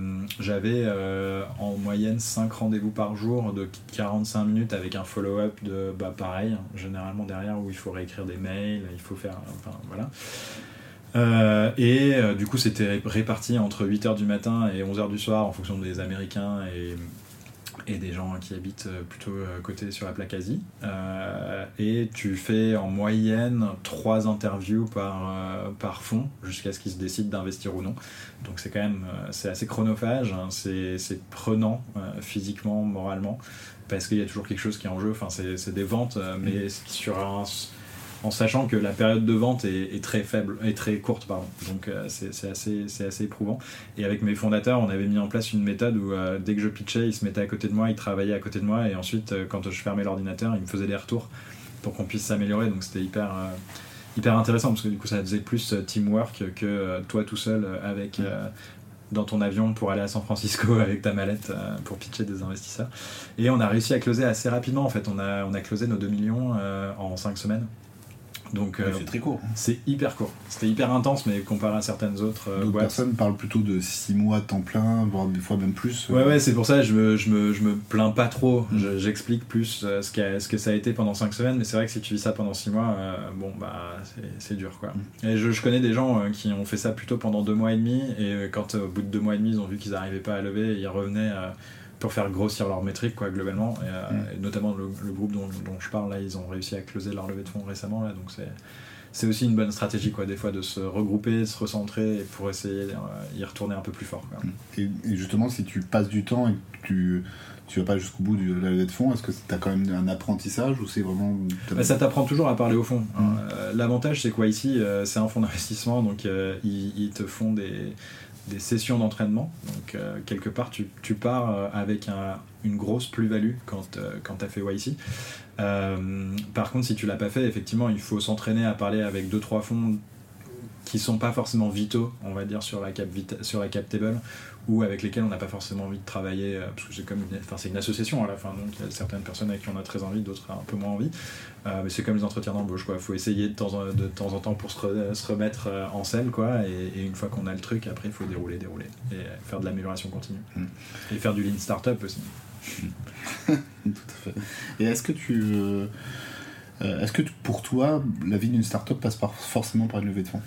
j'avais euh, en moyenne 5 rendez-vous par jour de 45 minutes avec un follow-up de bah pareil, généralement derrière où il faut réécrire des mails, il faut faire enfin voilà. Euh, et du coup, c'était réparti entre 8h du matin et 11h du soir en fonction des Américains et, et des gens qui habitent euh, plutôt euh, côté sur la plaque Asie. Euh, et tu fais en moyenne 3 interviews par, euh, par fond jusqu'à ce qu'ils se décident d'investir ou non. Donc c'est quand même c'est assez chronophage, hein, c'est prenant euh, physiquement, moralement, parce qu'il y a toujours quelque chose qui est en jeu. Enfin, c'est des ventes, mais sur un en sachant que la période de vente est, est très faible, est très courte, pardon. Donc euh, c'est assez, c'est assez éprouvant. Et avec mes fondateurs, on avait mis en place une méthode où euh, dès que je pitchais, ils se mettaient à côté de moi, ils travaillaient à côté de moi, et ensuite, euh, quand je fermais l'ordinateur, ils me faisaient des retours pour qu'on puisse s'améliorer. Donc c'était hyper, hyper intéressant parce que du coup, ça faisait plus teamwork que toi tout seul avec. euh, dans ton avion pour aller à San Francisco [laughs] avec ta mallette euh, pour pitcher des investisseurs. Et on a réussi à closer assez rapidement en fait. On a, on a closé nos 2 millions euh, en 5 semaines. Donc euh, C'est très court. c'est hyper court. C'était hyper intense, mais comparé à certaines autres euh, D'autres personnes parlent plutôt de 6 mois temps plein, voire des fois même plus. Ouais, ouais, c'est pour ça que je me, je me, je me plains pas trop. Je- J'explique plus euh, ce, qu'a- ce que ça a été pendant 5 semaines, mais c'est vrai que si tu vis ça pendant 6 mois, euh, bon, bah, c'est- dur, quoi. Et je, je connais des gens euh, qui ont fait ça plutôt pendant 2 mois et demi, et euh, quand euh, au bout de 2 mois et demi, ils ont vu qu'ils n'arrivaient pas à lever, ils revenaient euh, pour faire grossir leur métrique, quoi, globalement. Et, euh, Mm. et notamment le, le groupe dont, dont je parle, là, ils ont réussi à closer leur levée de fonds récemment, là, donc c'est. C'est aussi une bonne stratégie, quoi, des fois, de se regrouper, de se recentrer et pour essayer d'y retourner un peu plus fort. Quoi. Et, et justement, si tu passes du temps et que tu tu vas pas jusqu'au bout de la levée de fonds, est-ce que tu as quand même un apprentissage ou c'est vraiment. Bah, ça t'apprend toujours à parler au fond. Mm. Euh, L'avantage, c'est quoi ici euh, C'est un fonds d'investissement, donc euh, ils, ils te font des, des sessions d'entraînement. Donc, euh, quelque part, tu, pars euh, avec un- une grosse plus-value quand, euh, quand tu as fait YC. Par contre, si tu l'as pas fait, effectivement, il faut s'entraîner à parler avec deux trois fonds qui sont pas forcément vitaux, on va dire, sur la sur la cap table, ou avec lesquels on n'a pas forcément envie de travailler, euh, parce que c'est comme une, enfin, c'est une association à la fin, donc il y a certaines personnes avec qui on a très envie, d'autres un peu moins envie. Euh, mais c'est comme les entretiens d'embauche, quoi. faut essayer de temps en, de temps, en temps pour se, re- se remettre euh, en selle, quoi, et, et une fois qu'on a le truc, après, il faut dérouler, dérouler, et faire de l'amélioration continue. Mm. Et faire du lean startup aussi. [laughs] Tout à fait. Et est-ce que tu. euh, est-ce que pour toi, la vie d'une startup passe par, forcément par une levée de fonds?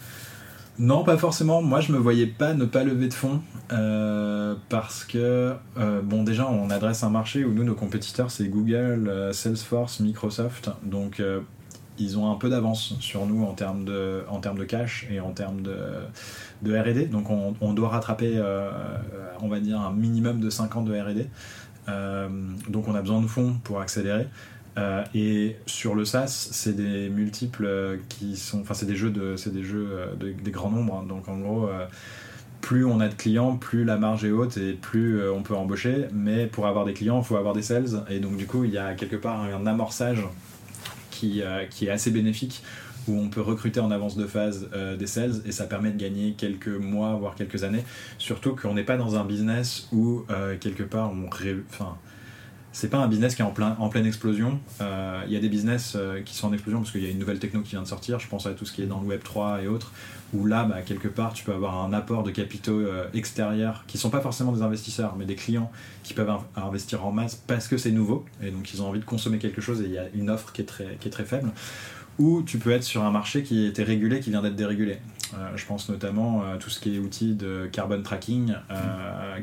Non, pas forcément. Moi, je me voyais pas ne pas lever de fonds euh, parce que, euh, bon, déjà, on adresse un marché où nous, nos compétiteurs, c'est Google, euh, Salesforce, Microsoft. Donc, ils ont un peu d'avance sur nous en termes de, cash et en termes de, RD. Donc, on, doit rattraper, on va dire, un minimum de 5 ans de RD. Donc, on a besoin de fonds pour accélérer. Euh, et sur le SaaS, c'est des multiples euh, qui sont, enfin c'est des jeux de, c'est des jeux euh, de- grands nombres. hein. Donc en gros, plus on a de clients, plus la marge est haute et plus on peut embaucher. Mais pour avoir des clients, il faut avoir des sales. Et donc du coup, il y a quelque part un amorçage qui, est assez bénéfique où on peut recruter en avance de phase des sales et ça permet de gagner quelques mois voire quelques années surtout qu'on n'est pas dans un business où quelque part on ré- enfin c'est pas un business qui est en, plein, en pleine explosion. Euh, Il y a des business euh, qui sont en explosion parce qu'il y a une nouvelle techno qui vient de sortir. Je pense à tout ce qui est dans le Web 3 et autres, où là, bah, quelque part, tu peux avoir un apport de capitaux euh, extérieurs qui sont pas forcément des investisseurs, mais des clients qui peuvent in- investir en masse parce que c'est nouveau et donc ils ont envie de consommer quelque chose et il y a une offre qui est très, qui est très faible. Ou tu peux être sur un marché qui était régulé, qui vient d'être dérégulé. Je pense notamment à tout ce qui est outils de carbon tracking,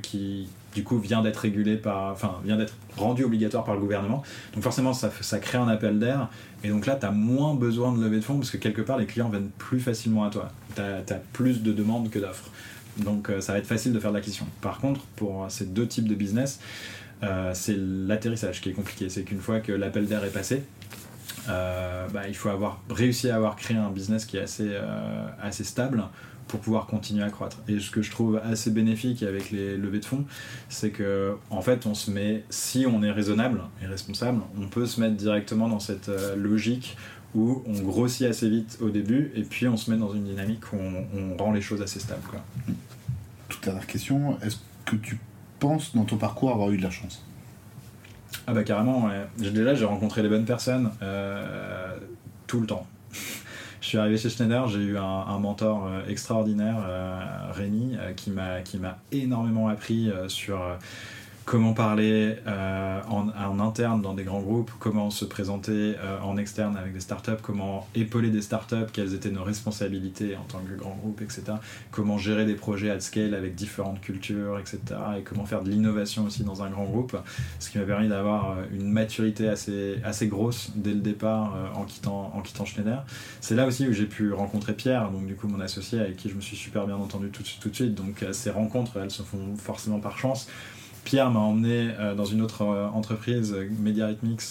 qui du coup vient d'être régulé par, enfin vient d'être rendu obligatoire par le gouvernement. Donc forcément ça, crée un appel d'air. Et donc là tu as moins besoin de lever de fonds parce que quelque part les clients viennent plus facilement à toi. Tu as, plus de demandes que d'offres. Donc euh, ça va être facile de faire de l'acquisition. Par contre pour ces deux types de business, euh, c'est l'atterrissage qui est compliqué. C'est qu'une fois que l'appel d'air est passé, euh, bah, il faut avoir réussi à avoir créé un business qui est assez, assez stable pour pouvoir continuer à croître. Et ce que je trouve assez bénéfique avec les levées de fonds, c'est que en fait, on se met, si on est raisonnable et responsable, on peut se mettre directement dans cette euh, logique où on grossit assez vite au début et puis on se met dans une dynamique où on, on rend les choses assez stables. Quoi. Toute dernière question, est-ce que tu penses dans ton parcours avoir eu de la chance? Ah bah carrément, ouais. Déjà j'ai rencontré les bonnes personnes euh, tout le temps. Je suis arrivé chez Schneider, j'ai eu un, mentor euh, extraordinaire, euh, Rémi, euh, qui m'a énormément appris sur comment parler euh, en, interne dans des grands groupes, comment se présenter euh, en externe avec des startups, comment épauler des startups, quelles étaient nos responsabilités en tant que grand groupe, etc. Comment gérer des projets at scale avec différentes cultures, etc. Et comment faire de l'innovation aussi dans un grand groupe ce qui m'a permis d'avoir euh, une maturité assez, assez grosse dès le départ euh, en, quittant, en quittant Schneider. C'est là aussi où j'ai pu rencontrer Pierre, donc du coup mon associé avec qui je me suis super bien entendu tout, tout de suite. Donc ces rencontres, elles se font forcément par chance. Pierre m'a emmené euh, dans une autre euh, entreprise, euh, Media Rhythmics,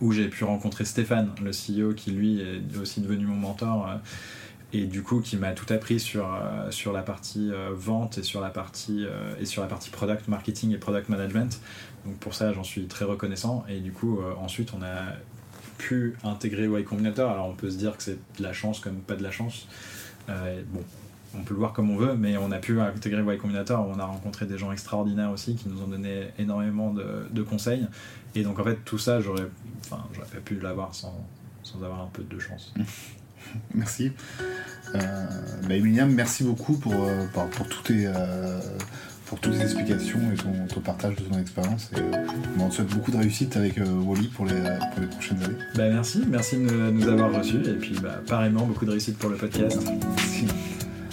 où j'ai pu rencontrer Stéphane, le CEO, qui lui est aussi devenu mon mentor. et du coup qui m'a tout appris sur, la partie vente et sur la partie, product marketing et product management. Donc pour ça, j'en suis très reconnaissant. Et du coup, ensuite, on a pu intégrer Y Combinator. Alors on peut se dire que c'est de la chance comme pas de la chance. On peut le voir comme on veut, mais on a pu intégrer Y Combinator. On a rencontré des gens extraordinaires aussi qui nous ont donné énormément de, de conseils. Et donc en fait, tout ça, j'aurais, enfin, pas pu l'avoir sans, sans avoir un peu de chance. [laughs] Merci. Euh, bah, Emiliam, merci beaucoup pour, euh, pour, pour tous tes, euh, pour toutes tes explications et ton, ton partage de ton expérience. Et, euh, on te souhaite beaucoup de réussite avec Wally pour les, pour les prochaines années. Bah merci, merci de nous, nous avoir reçus. Et puis bah, pareillement, beaucoup de réussite pour le podcast. Merci.